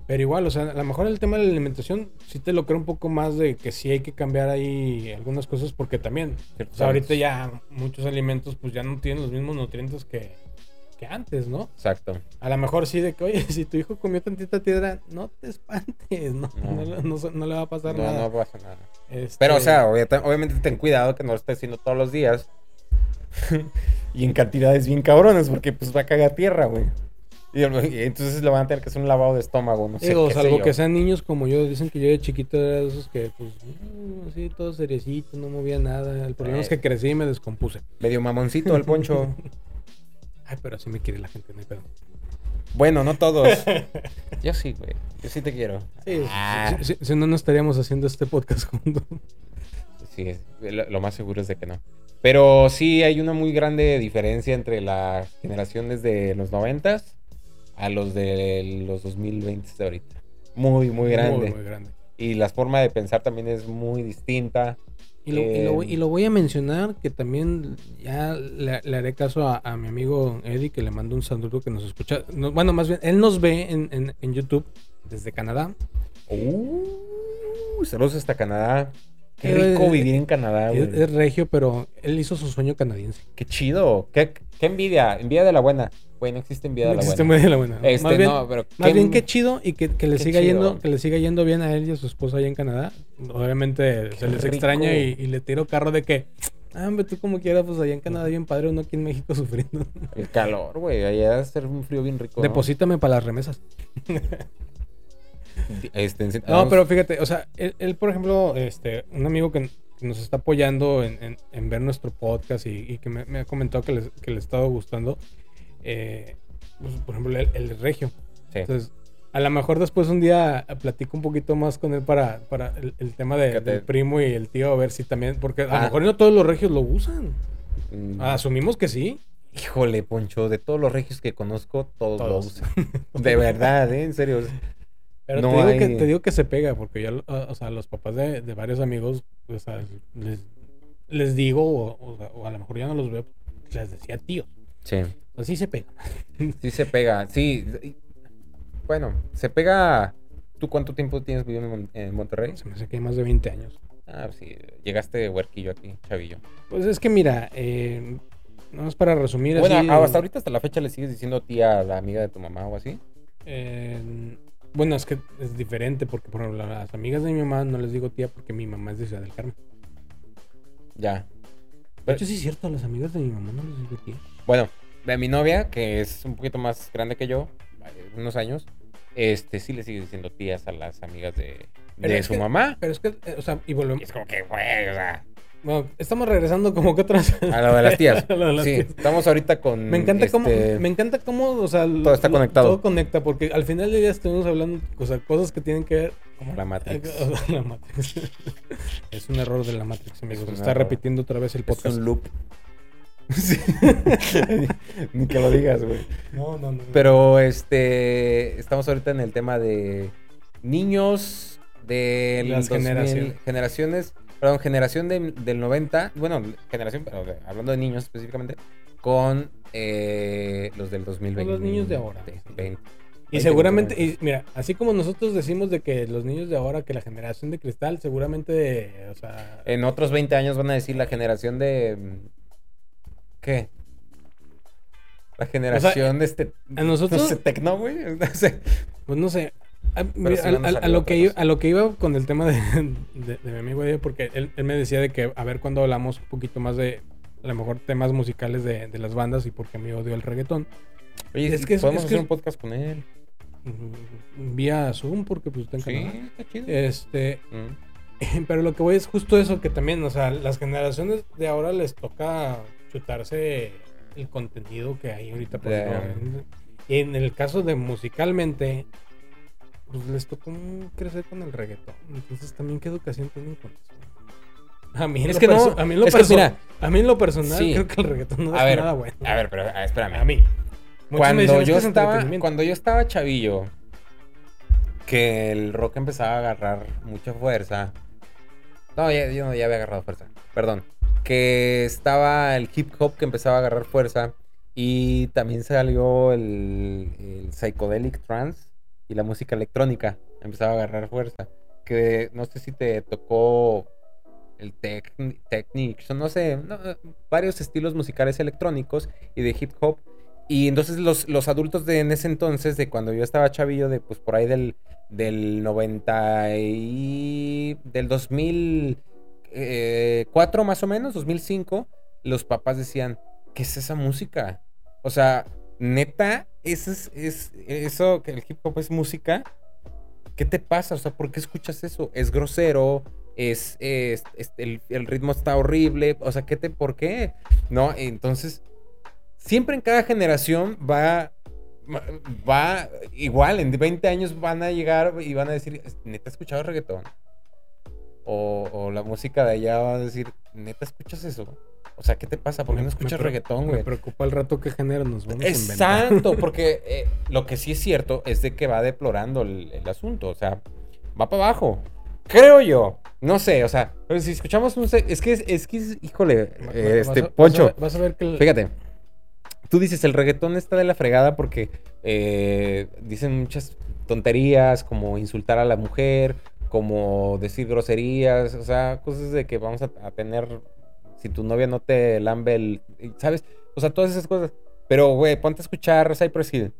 Speaker 2: pero igual, o sea, a lo mejor el tema de la alimentación sí te lo creo un poco más de que sí hay que cambiar ahí algunas cosas porque también, o sea, ahorita ya muchos alimentos pues ya no tienen los mismos nutrientes que, que antes, ¿no?
Speaker 1: Exacto.
Speaker 2: A lo mejor sí de que, oye, si tu hijo comió tantita piedra, no te espantes, no,
Speaker 1: No.
Speaker 2: no, le- no- no le va a pasar
Speaker 1: No,
Speaker 2: nada.
Speaker 1: no pasa nada.
Speaker 2: Este,
Speaker 1: Pero, o sea, obvia- obviamente ten cuidado que no lo estés haciendo todos los días. *laughs* y en cantidades bien cabrones, porque pues va a cagar tierra, güey. Y, entonces le van a tener que hacer un lavado de estómago, no sé.
Speaker 2: Digo,
Speaker 1: qué sé
Speaker 2: salvo
Speaker 1: yo.
Speaker 2: que sean niños como yo, dicen que yo de chiquito era de esos que, pues, mm, así todo seriecito, no movía nada. El problema es que
Speaker 1: Eh.
Speaker 2: crecí y me descompuse.
Speaker 1: Medio mamoncito el poncho. *laughs*
Speaker 2: Ay, pero así me quiere la gente, no hay pedo.
Speaker 1: bueno, no todos. *laughs* Yo sí, güey. Yo sí te quiero.
Speaker 2: Sí,
Speaker 1: Ah.
Speaker 2: si, si- si no, no estaríamos haciendo este podcast *laughs* juntos.
Speaker 1: Sí, lo más seguro es de que no. Pero sí hay una muy grande diferencia entre las generaciones de los noventas a los de los 2020 de ahorita. Muy, muy grande.
Speaker 2: Muy, muy grande.
Speaker 1: Y la forma de pensar también es muy distinta.
Speaker 2: Y lo, y lo-
Speaker 1: Eh,
Speaker 2: y lo voy a mencionar, que también ya le, le haré caso a, a mi amigo Eddie, que le mando un saludo que nos escucha. No, bueno, más bien, él nos ve en, en- en YouTube desde Canadá.
Speaker 1: Uh, saludos hasta Canadá. Qué rico vivir en Canadá, güey.
Speaker 2: Es, es regio, pero él hizo su sueño canadiense.
Speaker 1: Qué chido. Qué, qué envidia. Envidia de la buena. Güey, no existe envidia de
Speaker 2: No
Speaker 1: la
Speaker 2: existe
Speaker 1: buena.
Speaker 2: muy de la buena.
Speaker 1: Este,
Speaker 2: más bien,
Speaker 1: no, pero
Speaker 2: más
Speaker 1: qué-
Speaker 2: bien qué chido y que, que le siga
Speaker 1: chido.
Speaker 2: yendo, que le siga yendo bien a él y a su esposa allá en Canadá. Obviamente
Speaker 1: Qué
Speaker 2: se les
Speaker 1: rico.
Speaker 2: extraña y, y le tiro carro de que, ah, hombre, tú como quieras, pues allá en Canadá bien padre, uno aquí en México *laughs* sufriendo.
Speaker 1: El calor, güey. Allá debe ser un frío bien rico. ¿no?
Speaker 2: Deposítame para las remesas. *laughs*
Speaker 1: Este,
Speaker 2: No, pero fíjate, o sea, él, él, por ejemplo, este, un amigo que, que nos está apoyando en, en- en ver nuestro podcast y, y que me, me ha comentado que, que le ha estado gustando, eh, pues, por ejemplo, el, el regio.
Speaker 1: Sí.
Speaker 2: Entonces, a lo mejor después un día platico un poquito más con él para, para el, el tema de-
Speaker 1: te-
Speaker 2: del primo y el tío, a ver si también, porque a lo
Speaker 1: Ah.
Speaker 2: mejor no todos los regios lo usan.
Speaker 1: Mm,
Speaker 2: Asumimos que sí.
Speaker 1: Híjole, Poncho, de todos los regios que conozco, todos, lo
Speaker 2: Todos.
Speaker 1: usan. *laughs* De verdad, ¿eh? En serio.
Speaker 2: Pero
Speaker 1: No
Speaker 2: te, digo que, te digo que se pega, porque ya, o sea, los papás de, de varios amigos, o sea, les, les digo, o, o a lo mejor ya no los veo, les decía tíos.
Speaker 1: Sí.
Speaker 2: Así se pega.
Speaker 1: Sí se pega. Sí. Bueno, se pega. ¿Tú cuánto tiempo tienes viviendo en Mon- en Monterrey?
Speaker 2: Se me hay más de 20 años.
Speaker 1: Ah, pues sí. Llegaste de huerquillo aquí, chavillo.
Speaker 2: Pues es que mira, eh, nada más para resumir
Speaker 1: Bueno,
Speaker 2: así,
Speaker 1: ah, hasta ahorita, hasta la fecha, le sigues diciendo tía a la amiga de tu mamá o así.
Speaker 2: eh, bueno, es que es diferente, porque por ejemplo, las amigas de mi mamá no les digo tía porque mi mamá es de Ciudad del Carmen.
Speaker 1: Ya.
Speaker 2: De hecho, sí es cierto, a las amigas de mi mamá no les digo tía.
Speaker 1: Bueno, de mi novia, que es un poquito más grande que yo, eh, unos años, este sí le sigue diciendo tías a las amigas de,
Speaker 2: Pero
Speaker 1: de
Speaker 2: es
Speaker 1: su
Speaker 2: que-
Speaker 1: mamá.
Speaker 2: Pero es que, eh, o sea, y volvemos.
Speaker 1: Y es como que, güey, o sea,
Speaker 2: Bueno, estamos regresando como que otras. *laughs*
Speaker 1: a lo de las tías. *laughs*
Speaker 2: A lo de las
Speaker 1: sí,
Speaker 2: tías.
Speaker 1: estamos ahorita con.
Speaker 2: Me encanta cómo,
Speaker 1: este,
Speaker 2: me encanta cómo, o sea,
Speaker 1: Todo está
Speaker 2: lo-
Speaker 1: conectado.
Speaker 2: Todo conecta, porque al final del día estuvimos hablando, o sea, cosas que tienen que ver.
Speaker 1: Como la Matrix. *laughs*
Speaker 2: La Matrix. es un error de la Matrix, amigos.
Speaker 1: un
Speaker 2: Está
Speaker 1: error.
Speaker 2: repitiendo otra vez el
Speaker 1: Es
Speaker 2: podcast.
Speaker 1: un loop. *laughs* Sí. *laughs* Ni que lo digas, güey.
Speaker 2: No, no, no.
Speaker 1: Pero este. Estamos ahorita en el tema de niños de
Speaker 2: Las generaciones.
Speaker 1: generaciones. Perdón, generación de- del 90. Bueno, generación, pero de- hablando de niños específicamente. Con eh, los del 2020.
Speaker 2: Con los niños de ahora.
Speaker 1: 20.
Speaker 2: Y seguramente, y mira, así como nosotros decimos de que los niños de ahora, que la generación de cristal, seguramente, o sea,
Speaker 1: En otros 20 años van a decir la generación de. ¿Qué? La generación de este.
Speaker 2: a nosotros- *laughs*
Speaker 1: No sé, tecno, güey.
Speaker 2: Pues no sé. A, mira,
Speaker 1: sí
Speaker 2: a-
Speaker 1: van a
Speaker 2: a- a
Speaker 1: salir
Speaker 2: lo que iba, a lo que iba con el tema de, *laughs* de- de mi amigo Diego, porque él, él me decía de que a ver cuando hablamos un poquito más de a lo mejor temas musicales de, de las bandas y por qué me odio el reggaetón.
Speaker 1: Oye,
Speaker 2: Es que
Speaker 1: podemos
Speaker 2: es
Speaker 1: hacer un podcast con él.
Speaker 2: Vía Zoom, porque pues está en
Speaker 1: Sí, está chido.
Speaker 2: Este,
Speaker 1: Mm. *laughs*
Speaker 2: pero lo que voy es justo eso, que también, o sea, las generaciones de ahora les toca chutarse el contenido que hay ahorita. por ejemplo, Y en el caso de musicalmente, pues les tocó crecer con el reggaetón. Entonces también qué educación tienen con eso. A mí
Speaker 1: Es que no,
Speaker 2: a mí en lo perso-
Speaker 1: mira,
Speaker 2: a mí en lo personal
Speaker 1: Sí.
Speaker 2: creo que el reggaetón no
Speaker 1: A
Speaker 2: es
Speaker 1: ver,
Speaker 2: nada bueno.
Speaker 1: A ver, pero ah, espérame.
Speaker 2: A mí.
Speaker 1: Cuando
Speaker 2: "Es
Speaker 1: yo estaba,
Speaker 2: entretenimiento".
Speaker 1: cuando yo estaba chavillo, que el rock empezaba a agarrar mucha fuerza. No, ya, yo no, ya había agarrado fuerza. Perdón. Que estaba el hip hop que empezaba a agarrar fuerza. Y también salió el, el psychedelic trance y la música electrónica. Empezaba a agarrar fuerza. Que no sé si te tocó el techn- technic, no sé, no, varios estilos musicales electrónicos y de hip hop. Y entonces los, los adultos de en ese entonces, de cuando yo estaba chavillo, de pues por ahí del, del 90 y del 2004 más o menos, 2005, los papás decían, ¿qué es esa música? O sea, neta, eso es, es eso que el hip hop es música. ¿Qué te pasa? O sea, ¿por qué escuchas eso? Es grosero, es, es- el, ritmo está horrible, o sea, ¿qué te, por qué? No, entonces, siempre en cada generación va, va igual, en 20 años van a llegar y van a decir, neta, ¿has escuchado reggaetón? O, o la música de allá va a decir, neta, ¿escuchas eso? O sea, ¿qué te pasa? ¿Por qué no
Speaker 2: Me- me
Speaker 1: escuchas
Speaker 2: pre-
Speaker 1: reggaetón,
Speaker 2: Me
Speaker 1: güey?
Speaker 2: preocupa el rato que genera, nos vamos a inventar.
Speaker 1: Exacto, *laughs* porque eh, lo que sí es cierto es de que va deplorando el, el asunto, o sea, va para abajo. Creo yo, no sé, o sea, pero si escuchamos un... Es que, es, es que, es- híjole, eh,
Speaker 2: vas
Speaker 1: este,
Speaker 2: a- vas a
Speaker 1: Poncho,
Speaker 2: ver- Vas a ver que el-
Speaker 1: fíjate, tú dices, el reggaetón está de la fregada porque eh, dicen muchas tonterías, como insultar a la mujer, como decir groserías, o sea, cosas de que vamos a, a tener, si tu novia no te lambe el, ¿sabes? O sea, todas esas cosas. Pero, güey, ponte a escuchar Cypress Hill.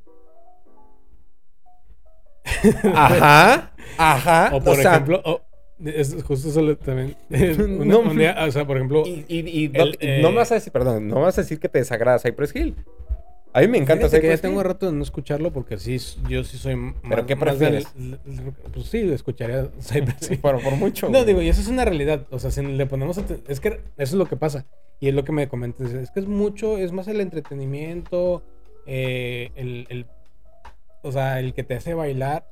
Speaker 1: *laughs* Ajá, ajá.
Speaker 2: O por
Speaker 1: sea,
Speaker 2: ejemplo, o- es justo eso también. *laughs*
Speaker 1: No.
Speaker 2: un día, o sea, por ejemplo,
Speaker 1: Y, y- y no,
Speaker 2: el,
Speaker 1: no
Speaker 2: eh,
Speaker 1: me vas a decir, perdón, no me vas a decir que te desagrada Cypress Hill. A mí me encanta
Speaker 2: fíjate que ya tengo rato de no escucharlo porque sí, yo sí soy más.
Speaker 1: ¿Pero qué
Speaker 2: del-
Speaker 1: prefieres?
Speaker 2: pues sí, escucharía *laughs* Cypress.
Speaker 1: Pero por mucho.
Speaker 2: No,
Speaker 1: güey.
Speaker 2: digo, y eso es una realidad. O sea, si le ponemos Es que eso es lo que pasa. Y es lo que me comentas. Es que es mucho, es más el entretenimiento, eh, el, el- O sea, el que te hace bailar.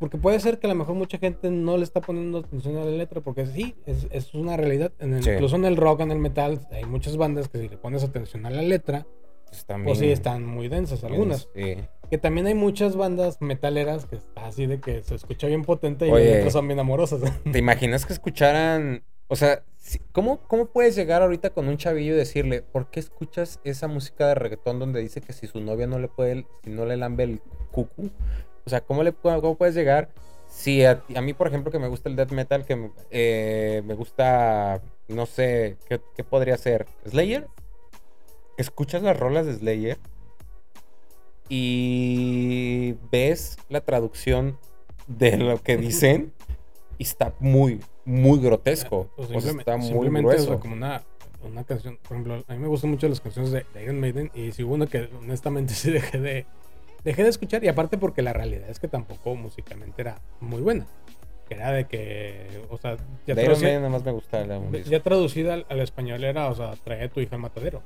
Speaker 2: Porque puede ser que a lo mejor mucha gente no le está poniendo atención a la letra, porque sí, es, es una realidad. En el-
Speaker 1: Sí.
Speaker 2: Incluso en el rock, en el metal, hay muchas bandas que si le pones atención a la letra,
Speaker 1: Pues también-
Speaker 2: pues sí, están muy densas algunas.
Speaker 1: Sí.
Speaker 2: Que también hay muchas bandas metaleras que está así de que se escucha bien potente y
Speaker 1: Oye.
Speaker 2: letras son bien amorosas.
Speaker 1: ¿Te imaginas que escucharan? O sea, ¿cómo, ¿cómo puedes llegar ahorita con un chavillo y decirle, ¿por qué escuchas esa música de reggaetón donde dice que si su novia no le puede, si no le lambe el cucu? O sea, ¿cómo, le, cómo puedes llegar? Si a, a mí, por ejemplo, que me gusta el death metal, que me- eh, me gusta, no sé, ¿qué, qué podría ser? ¿Slayer? Escuchas las rolas de Slayer y ves la traducción de lo que dicen y está muy, muy grotesco.
Speaker 2: Pues
Speaker 1: o sea,
Speaker 2: simplemente-
Speaker 1: está muy
Speaker 2: simplemente, o sea,
Speaker 1: grueso.
Speaker 2: como una, una canción, por ejemplo, a mí me gustan mucho las canciones de, Iron Maiden y si hubo una que honestamente *laughs* sí dejé de, dejé de escuchar y aparte porque la realidad es que tampoco musicalmente era muy buena. Era de que, o sea, ya,
Speaker 1: De Iron
Speaker 2: traduci-
Speaker 1: Maiden nada más me gusta la un disco.
Speaker 2: ya traducida al, al español era, o sea, trae a tu hija al matadero.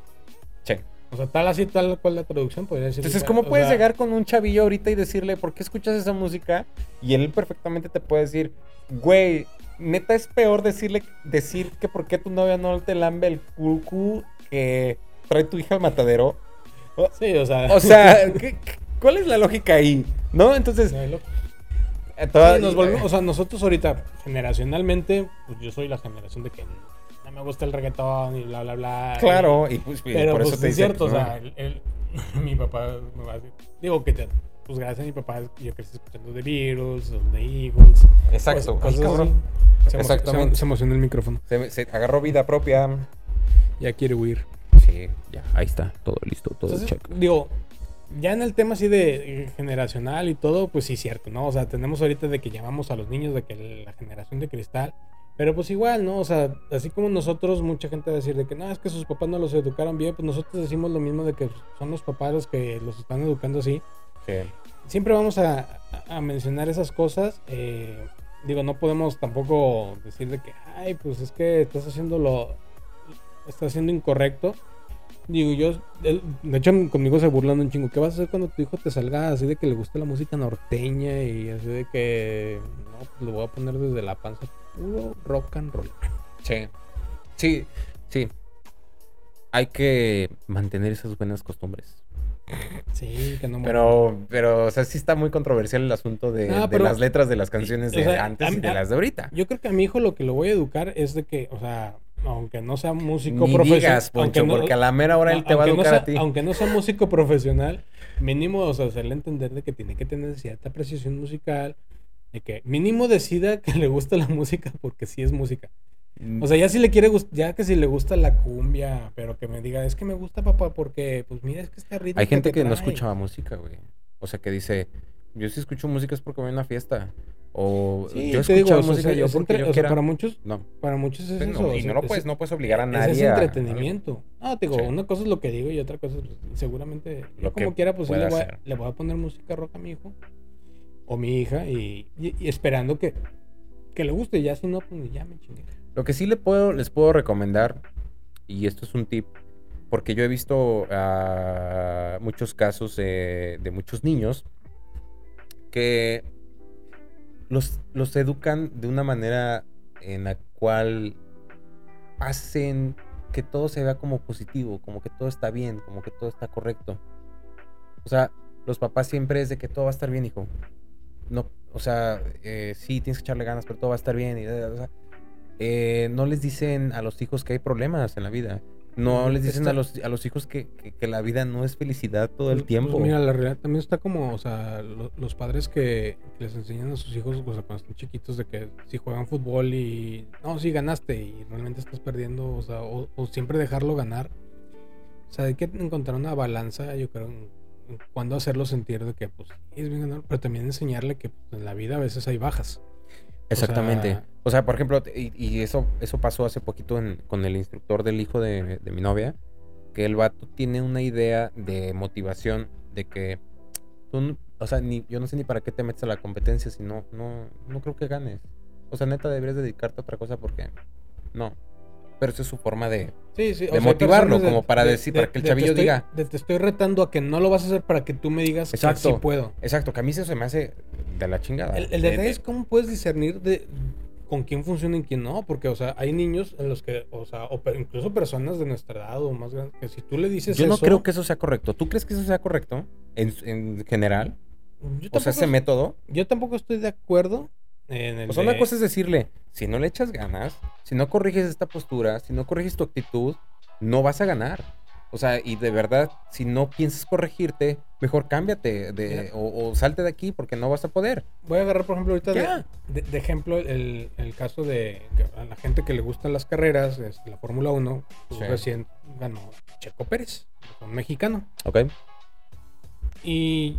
Speaker 1: Sí.
Speaker 2: O sea, tal así, tal cual la traducción podría decir.
Speaker 1: Entonces, ¿cómo
Speaker 2: sea,
Speaker 1: puedes llegar con un chavillo ahorita y decirle, ¿por qué escuchas esa música? Y él perfectamente te puede decir, güey, neta es peor decirle, decir que por qué tu novia no te lambe el cucu que trae tu hija al matadero.
Speaker 2: Sí, o sea.
Speaker 1: O sea, *laughs* ¿qué- qué- ¿cuál es la lógica ahí? ¿No? Entonces,
Speaker 2: no,
Speaker 1: eh, toda-
Speaker 2: Sí, nos volvemos- o sea, nosotros ahorita, generacionalmente, pues yo soy la generación de que me gusta el reggaetón y bla, bla, bla.
Speaker 1: claro, y pues,
Speaker 2: Pero
Speaker 1: por
Speaker 2: pues,
Speaker 1: eso te
Speaker 2: es
Speaker 1: dice,
Speaker 2: cierto, o
Speaker 1: ¿no?
Speaker 2: sea, el- el- *laughs* mi papá me va a decir, digo que ya, pues gracias a mi papá yo crecí escuchando The Beatles, The Eagles.
Speaker 1: Exacto,
Speaker 2: cosas-
Speaker 1: ay,
Speaker 2: cosas
Speaker 1: cabrón.
Speaker 2: así. Se
Speaker 1: Exactamente.
Speaker 2: Se, se emocionó el micrófono.
Speaker 1: Se, se agarró vida propia.
Speaker 2: Ya quiere huir.
Speaker 1: Sí. Ya, ahí está, todo listo, todo
Speaker 2: Entonces,
Speaker 1: check.
Speaker 2: digo, ya en el tema así de generacional y todo, pues sí, cierto, ¿no? O sea, tenemos ahorita de que llamamos a los niños de que la generación de cristal, pero pues igual, ¿no? O sea, así como nosotros, mucha gente va a decir de que no, es que sus papás no los educaron bien, pues nosotros decimos lo mismo de que son los papás los que los están educando así.
Speaker 1: Sí.
Speaker 2: Siempre vamos a, a mencionar esas cosas. eh, digo, no podemos tampoco decir de que, ay, pues es que estás haciendo lo, estás haciendo incorrecto. Digo, yo, él- de hecho, conmigo se burlan un chingo. ¿Qué vas a hacer cuando tu hijo te salga así de que le guste la música norteña y así de que, no, pues lo voy a poner desde la panza? Puro rock and roll.
Speaker 1: Sí. Sí, sí. Hay que mantener esas buenas costumbres.
Speaker 2: Sí, que no me-
Speaker 1: Pero, pero, o sea, sí está muy controversial el asunto de,
Speaker 2: No,
Speaker 1: de
Speaker 2: pero-
Speaker 1: las letras de las canciones
Speaker 2: o
Speaker 1: de
Speaker 2: sea,
Speaker 1: antes y de las de ahorita.
Speaker 2: Yo creo que a mi hijo lo que lo voy a educar es de que, o sea, aunque no sea músico profesional.
Speaker 1: Poncho,
Speaker 2: aunque no-
Speaker 1: porque a la mera hora él te va a
Speaker 2: no
Speaker 1: educar a ti.
Speaker 2: Aunque no sea músico profesional, mínimo, o sea, hacerle entender de que tiene que tener cierta apreciación musical, de que mínimo decida que le gusta la música porque sí es música. O sea, ya si le quiere ya que si le gusta la cumbia, pero que me diga, es que me gusta papá porque, pues mira, es que este ritmo
Speaker 1: Hay gente que no
Speaker 2: trae".
Speaker 1: escuchaba música, güey. O sea, que dice, yo sí escucho música es porque voy a una fiesta. O
Speaker 2: Sí,
Speaker 1: yo escucho
Speaker 2: o sea,
Speaker 1: música yo
Speaker 2: entre-
Speaker 1: porque yo
Speaker 2: o sea, para muchos,
Speaker 1: No.
Speaker 2: para muchos es
Speaker 1: Pues
Speaker 2: eso.
Speaker 1: no,
Speaker 2: o
Speaker 1: y
Speaker 2: sea,
Speaker 1: no lo
Speaker 2: es-
Speaker 1: puedes, no puedes obligar a nadie.
Speaker 2: es
Speaker 1: a-
Speaker 2: entretenimiento. Ah, te digo,
Speaker 1: Sí.
Speaker 2: una cosa es lo que digo y otra cosa es pues, seguramente yo
Speaker 1: Lo que
Speaker 2: como quiera pues sí le voy, a, le voy a poner música rock a mi hijo o mi hija y, esperando que, que le guste, ya si no pues ya me chingué.
Speaker 1: Lo que sí le puedo, les puedo recomendar, y esto es un tip, porque yo he visto ah, muchos casos de muchos niños que los, los educan de una manera en la cual hacen que todo se vea como positivo, como que todo está bien, como que todo está correcto. O sea, los papás siempre es de que todo va a estar bien, hijo. No, o sea, eh, sí, tienes que echarle ganas, pero todo va a estar bien. Y, o sea, eh, no les dicen a los hijos que hay problemas en la vida. No les dicen
Speaker 2: está-
Speaker 1: a los, a los hijos que, que- que la vida no es felicidad todo el
Speaker 2: Pues,
Speaker 1: tiempo.
Speaker 2: pues, mira, la realidad también está como, o sea, lo- los padres que, que les enseñan a sus hijos, o sea, cuando están chiquitos, de que si juegan fútbol y, no, sí ganaste y realmente estás perdiendo, o sea, o, o siempre dejarlo ganar. O sea, hay que encontrar una balanza, yo creo, en cuándo hacerlo sentir de que, pues, es bien ganar, pero también enseñarle que pues, en la vida a veces hay bajas.
Speaker 1: Exactamente. O sea, por ejemplo, y, eso, eso pasó hace poquito en- con el instructor del hijo de, mi novia, que el vato tiene una idea de motivación de que tú, o sea, ni, yo no sé ni para qué te metes a la competencia si no, no, no creo que ganes. O sea, neta, deberías dedicarte a otra cosa porque no. Pero esa es su forma de...
Speaker 2: Sí, sí.
Speaker 1: De motivarlo, como para decir- para que el chavillo
Speaker 2: estoy-
Speaker 1: diga.
Speaker 2: te estoy retando a que no lo vas a hacer para que tú me digas que
Speaker 1: Exacto.
Speaker 2: sí puedo.
Speaker 1: Exacto, que a mí eso se me hace de la chingada.
Speaker 2: El, el
Speaker 1: De-
Speaker 2: detalle
Speaker 1: de-
Speaker 2: es cómo puedes discernir de con quién funciona y quién no, porque, o sea, hay niños en los que, o sea, o incluso personas de nuestra edad o más grandes, que si tú le dices
Speaker 1: Yo no
Speaker 2: eso,
Speaker 1: creo que eso sea correcto. ¿Tú crees que eso sea correcto en, en general?
Speaker 2: yo
Speaker 1: O sea, ese método.
Speaker 2: yo tampoco estoy de acuerdo en el
Speaker 1: sea, una
Speaker 2: de-
Speaker 1: cosa es decirle, si no le echas ganas, si no corriges esta postura, si no corriges tu actitud, no vas a ganar. O sea, y de verdad, si no piensas corregirte, mejor cámbiate de, o, o salte de aquí porque no vas a poder.
Speaker 2: Voy a agarrar, por ejemplo, ahorita de, de- de ejemplo el, el caso de a la gente que le gustan las carreras, es la Fórmula 1, pues
Speaker 1: Sí.
Speaker 2: recién ganó Checo Pérez, un mexicano.
Speaker 1: ¿Ok?
Speaker 2: Y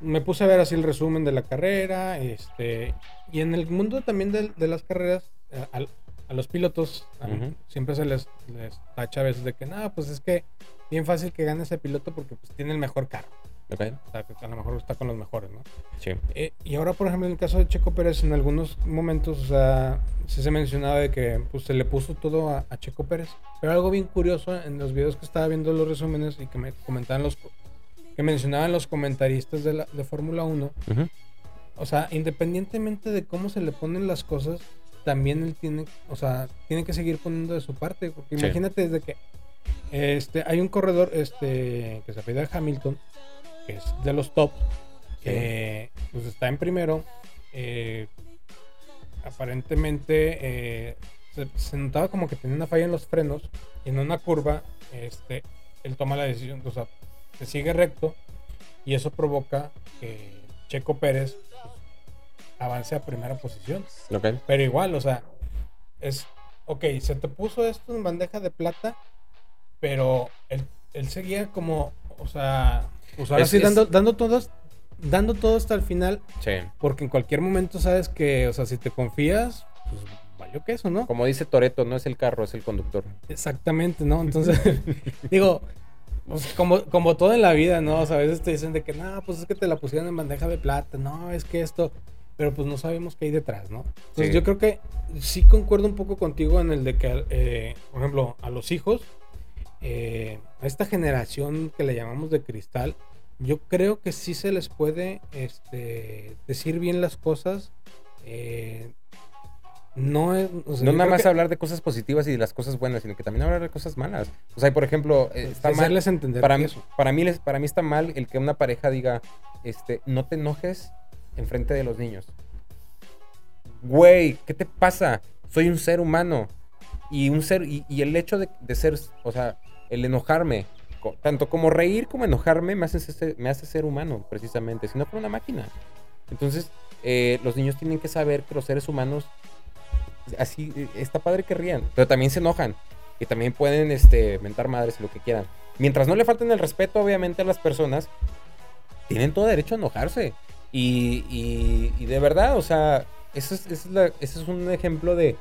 Speaker 2: me puse a ver así el resumen de la carrera. Este, y en el mundo también de, de las carreras, a, al- a los pilotos a- siempre se les, les tacha a veces de que, no, pues es que bien fácil que gane ese piloto porque pues, tiene el mejor carro.
Speaker 1: ¿Ok?
Speaker 2: O sea, que a lo mejor está con los mejores, ¿no?
Speaker 1: Sí.
Speaker 2: Eh, y ahora, por ejemplo, en el caso de Checo Pérez, en algunos momentos, o sea, sí se mencionaba de que pues, se le puso todo a, a Checo Pérez. Pero algo bien curioso en los videos que estaba viendo los resúmenes y que me comentaban los que mencionaban los comentaristas de, la, de Fórmula 1,
Speaker 1: Ujú.
Speaker 2: o sea, independientemente de cómo se le ponen las cosas, también él tiene, o sea, tiene que seguir poniendo de su parte, porque
Speaker 1: Sí.
Speaker 2: imagínate desde que este hay un corredor este que se apellida Hamilton, que es de los top, que pues está en primero, eh, aparentemente eh, se, se notaba como que tenía una falla en los frenos y en una curva, este, él toma la decisión, o sea, se sigue recto y eso provoca que Checo Pérez pues, avance a primera posición. Pero igual, o sea, es, ok, se te puso esto en bandeja de plata, Pero él, él seguía como, o sea, pues ahora
Speaker 1: Es-
Speaker 2: sí
Speaker 1: es-
Speaker 2: dando, dando dando todo hasta el final,
Speaker 1: Sí.
Speaker 2: porque en cualquier momento sabes que, o sea, si te confías, pues valió que eso, ¿no?
Speaker 1: Como dice Toreto, no es el carro, es el conductor.
Speaker 2: Exactamente, ¿no? Entonces, *laughs* digo, pues, como, como todo en la vida, ¿no? O sea, a veces te dicen de que, no, pues es que te la pusieron en bandeja de plata, no, es que esto, pero pues no sabemos qué hay detrás, ¿no? Entonces
Speaker 1: Sí.
Speaker 2: yo creo que sí concuerdo un poco contigo en el de que, eh, por ejemplo, a los hijos, eh, a esta generación que le llamamos de cristal, yo creo que sí se les puede este, decir bien las cosas. eh, no es, o sea,
Speaker 1: No nada más
Speaker 2: que-
Speaker 1: hablar de cosas positivas y de las cosas buenas, sino que también hablar de cosas malas. O sea, por ejemplo, eh, está mal.
Speaker 2: entender
Speaker 1: Para mí, para, mí, para mí está mal el que una pareja diga, este, no te enojes enfrente de los niños. Güey, ¿qué te pasa? Soy un ser humano. Y un ser, y, y el hecho de, de ser, o sea, el enojarme, tanto como reír como enojarme, me hace, ser- me hace ser humano, precisamente. Si no fuera una máquina. Entonces, eh, los niños tienen que saber que los seres humanos, así, eh, está padre que rían, pero también se enojan. Y también pueden, este, mentar madres lo que quieran. Mientras no le falten el respeto, obviamente, a las personas, tienen todo derecho a enojarse. Y, y- y de verdad, o sea, eso es, eso es la- eso es un ejemplo de,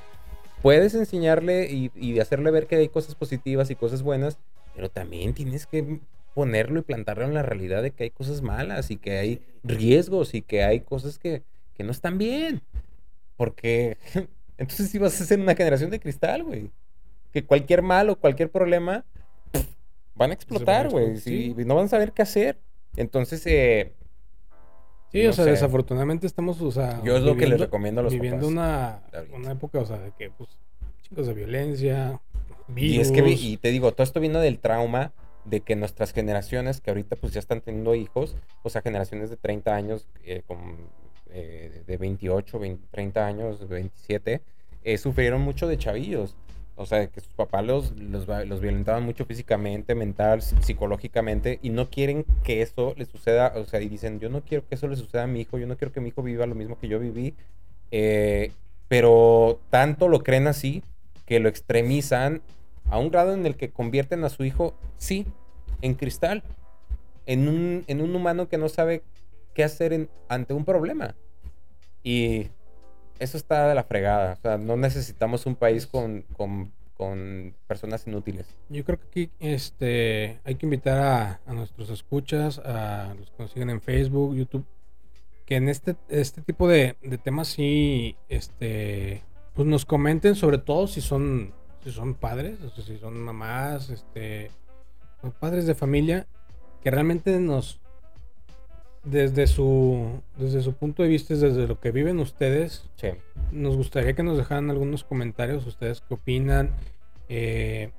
Speaker 1: puedes enseñarle y, y hacerle ver que hay cosas positivas y cosas buenas, pero también tienes que ponerlo y plantarlo en la realidad de que hay cosas malas y que hay riesgos y que hay cosas que, que no están bien. Porque entonces vas a ser una generación de cristal, güey. Que cualquier mal o cualquier problema pff, van a explotar, güey. sí, y no van a saber qué hacer. Entonces, eh,
Speaker 2: Sí,
Speaker 1: No
Speaker 2: o sea,
Speaker 1: sé.
Speaker 2: desafortunadamente estamos, o sea,
Speaker 1: yo es lo que les recomiendo a los
Speaker 2: viviendo
Speaker 1: papás.
Speaker 2: una, una época, o sea, de que, pues, chicos de violencia,
Speaker 1: Y es que, y te digo, todo esto viene del trauma de que nuestras generaciones, que ahorita pues ya están teniendo hijos, o sea, generaciones de 30 años, eh, con, eh, de 28, 20, 30 años, 27, eh, sufrieron mucho de chavillos. O sea, que sus papás los, los, violentaban mucho físicamente, mental, psi- psicológicamente, y no quieren que eso les suceda, o sea, y dicen, yo no quiero que eso le suceda a mi hijo, yo no quiero que mi hijo viva lo mismo que yo viví, eh, pero tanto lo creen así que lo extremizan a un grado en el que convierten a su hijo, sí, en cristal, en un, en un humano que no sabe qué hacer ante un problema. Y eso está de la fregada. O sea, no necesitamos un país con, con, con personas inútiles.
Speaker 2: Yo creo que aquí este, hay que invitar a, a nuestros escuchas, a los que nos siguen en Facebook, YouTube, que en este, este tipo de, de temas sí este, pues nos comenten, sobre todo si son, si son padres, o sea, si son mamás, este, son padres de familia, que realmente nos, desde su, desde su punto de vista, desde lo que viven ustedes,
Speaker 1: Sí.
Speaker 2: nos gustaría que nos dejaran algunos comentarios, ustedes qué opinan. Eh,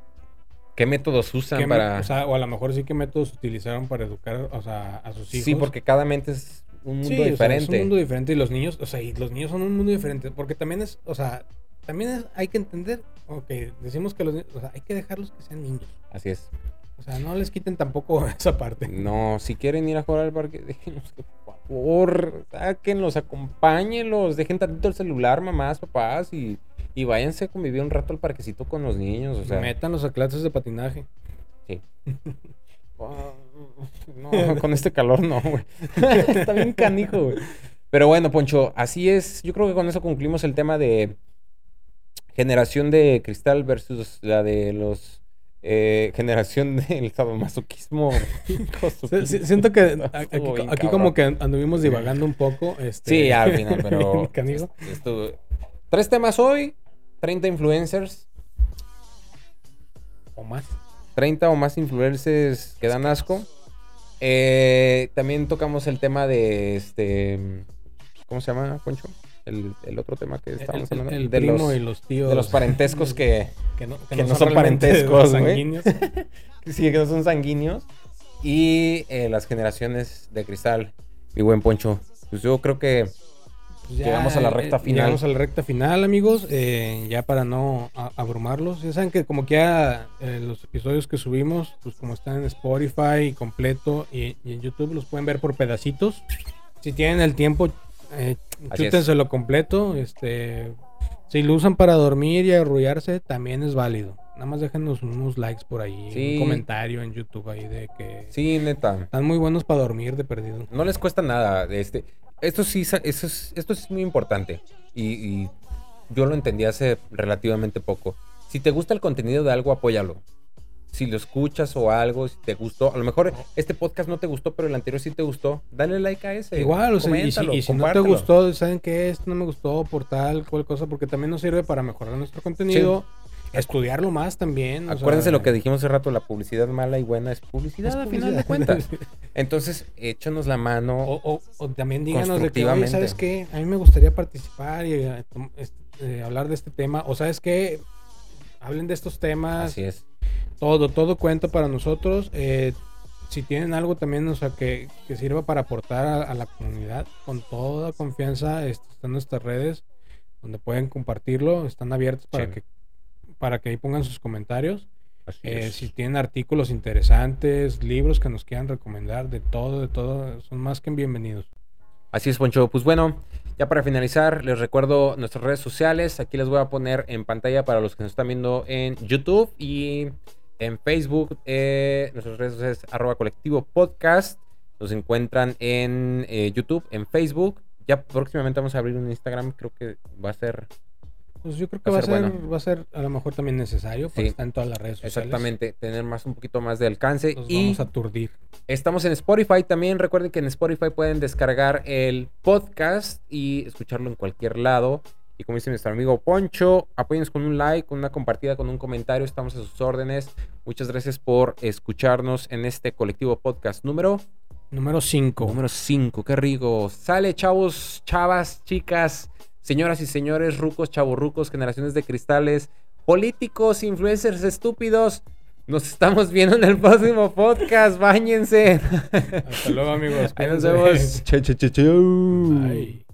Speaker 1: ¿Qué métodos usan
Speaker 2: ¿Qué me-
Speaker 1: para...?
Speaker 2: o, sea, o a lo mejor sí qué métodos utilizaron para educar o sea, a sus hijos.
Speaker 1: sí, porque cada mente es un mundo
Speaker 2: Sí, o sea,
Speaker 1: diferente.
Speaker 2: es un mundo diferente y los niños, o sea, y los niños son un mundo diferente. Porque también es, o sea, también es- hay que entender, ok, decimos que los niños, o sea, hay que dejarlos que sean niños.
Speaker 1: Así es.
Speaker 2: O sea, no les quiten tampoco *laughs* esa parte.
Speaker 1: No, si quieren ir a jugar al parque, *laughs* déjenlos que por favor, sáquenlos, acompáñenlos, dejen tantito el celular, mamás, papás, y, y váyanse a convivir un rato al parquecito con los niños, o sea.
Speaker 2: Métanlos a clases de patinaje.
Speaker 1: Sí. Ah, *laughs* No, con este calor no, güey. Está bien canijo, güey. Pero bueno, Poncho, así es. Yo creo que con eso concluimos el tema de generación de cristal versus la de los eh, generación *laughs* del sadomasoquismo. *laughs*
Speaker 2: Siento que aquí, como que anduvimos divagando un poco. Este,
Speaker 1: Sí, al final, pero. *laughs* esto- tres temas hoy, 30 influencers,
Speaker 2: O más.
Speaker 1: 30 o más influencers que dan asco. Eh, también tocamos el tema de este. ¿Cómo se llama, Poncho? El, el otro tema que estábamos hablando.
Speaker 2: el
Speaker 1: de,
Speaker 2: primo
Speaker 1: los,
Speaker 2: y los tíos.
Speaker 1: de los parentescos que, *laughs*
Speaker 2: que no,
Speaker 1: que no son
Speaker 2: realmente
Speaker 1: parentescos,
Speaker 2: sanguíneos.
Speaker 1: que *laughs* sí, que no son sanguíneos. Y eh, las generaciones de cristal. Mi buen Poncho. Pues yo creo que
Speaker 2: Pues
Speaker 1: Llegamos a la recta final.
Speaker 2: Llegamos a la recta final, amigos. eh, ya para no abrumarlos. Ya saben que como que ya eh, los episodios que subimos, pues como están en Spotify completo y, y en YouTube, los pueden ver por pedacitos. Si tienen el tiempo, eh, chútenselo completo. Este, si lo usan para dormir y arrullarse, también es válido. nada más déjenos unos likes por ahí,
Speaker 1: Sí.
Speaker 2: un comentario en YouTube ahí de que
Speaker 1: Sí, neta.
Speaker 2: están muy buenos para dormir de perdido.
Speaker 1: No les cuesta nada. Este, esto sí, eso es, esto es muy importante. Y, y yo lo entendí hace relativamente poco. Si te gusta el contenido de algo, apóyalo. Si lo escuchas o algo, si te gustó, a lo mejor este podcast no te gustó, pero el anterior sí te gustó, dale like a ese.
Speaker 2: Igual, o sea, y si, y si no te gustó, ¿saben qué? Esto no me gustó por tal, cual cosa, porque también nos sirve para mejorar nuestro contenido, estudiarlo más también. o
Speaker 1: Acuérdense
Speaker 2: sea,
Speaker 1: lo que dijimos hace rato, la publicidad mala y buena es publicidad,
Speaker 2: es
Speaker 1: a final de
Speaker 2: publicidad.
Speaker 1: cuentas. *laughs* Entonces, échanos la mano.
Speaker 2: O, o- o también díganos de que. ¿sabes qué? A mí me gustaría participar y eh, este, eh, hablar de este tema. O ¿sabes qué? Hablen de estos temas.
Speaker 1: Así es.
Speaker 2: Todo, todo cuenta para nosotros. Eh, si tienen algo también, o sea, que, que sirva para aportar a, a la comunidad, con toda confianza, este, están nuestras redes donde pueden compartirlo, están abiertos para
Speaker 1: Sí.
Speaker 2: que para que ahí pongan sus comentarios. Eh, si tienen artículos interesantes, libros que nos quieran recomendar, de todo, de todo, son más que bienvenidos.
Speaker 1: Así es, Poncho. Pues bueno, ya para finalizar, les recuerdo nuestras redes sociales. Aquí les voy a poner en pantalla para los que nos están viendo en YouTube y en Facebook. eh, nuestras redes sociales, arroba colectivo podcast. Nos encuentran en eh, YouTube, en Facebook. Ya próximamente vamos a abrir un Instagram. Creo que va a ser
Speaker 2: Pues yo creo que
Speaker 1: Va
Speaker 2: va
Speaker 1: a ser
Speaker 2: ser,
Speaker 1: bueno.
Speaker 2: va a ser a lo mejor también necesario, porque
Speaker 1: Sí.
Speaker 2: está en todas las redes sociales.
Speaker 1: exactamente tener más un poquito más de alcance.
Speaker 2: Nos
Speaker 1: y
Speaker 2: vamos a aturdir.
Speaker 1: Estamos en Spotify también. Recuerden que en Spotify pueden descargar el podcast y escucharlo en cualquier lado. Y como dice nuestro amigo Poncho, apóyennos con un like, con una compartida, con un comentario. Estamos a sus órdenes. Muchas gracias por escucharnos en este colectivo podcast número
Speaker 2: Número 5.
Speaker 1: número 5. Qué rico. Sale, chavos, chavas, chicas, señoras y señores, rucos, chavorrucos, generaciones de cristales, políticos, influencers estúpidos. Nos estamos viendo en el próximo podcast. Báñense.
Speaker 2: Hasta luego, amigos.
Speaker 1: Ahí nos vemos. Chau, chau, chau, chau.
Speaker 2: Bye.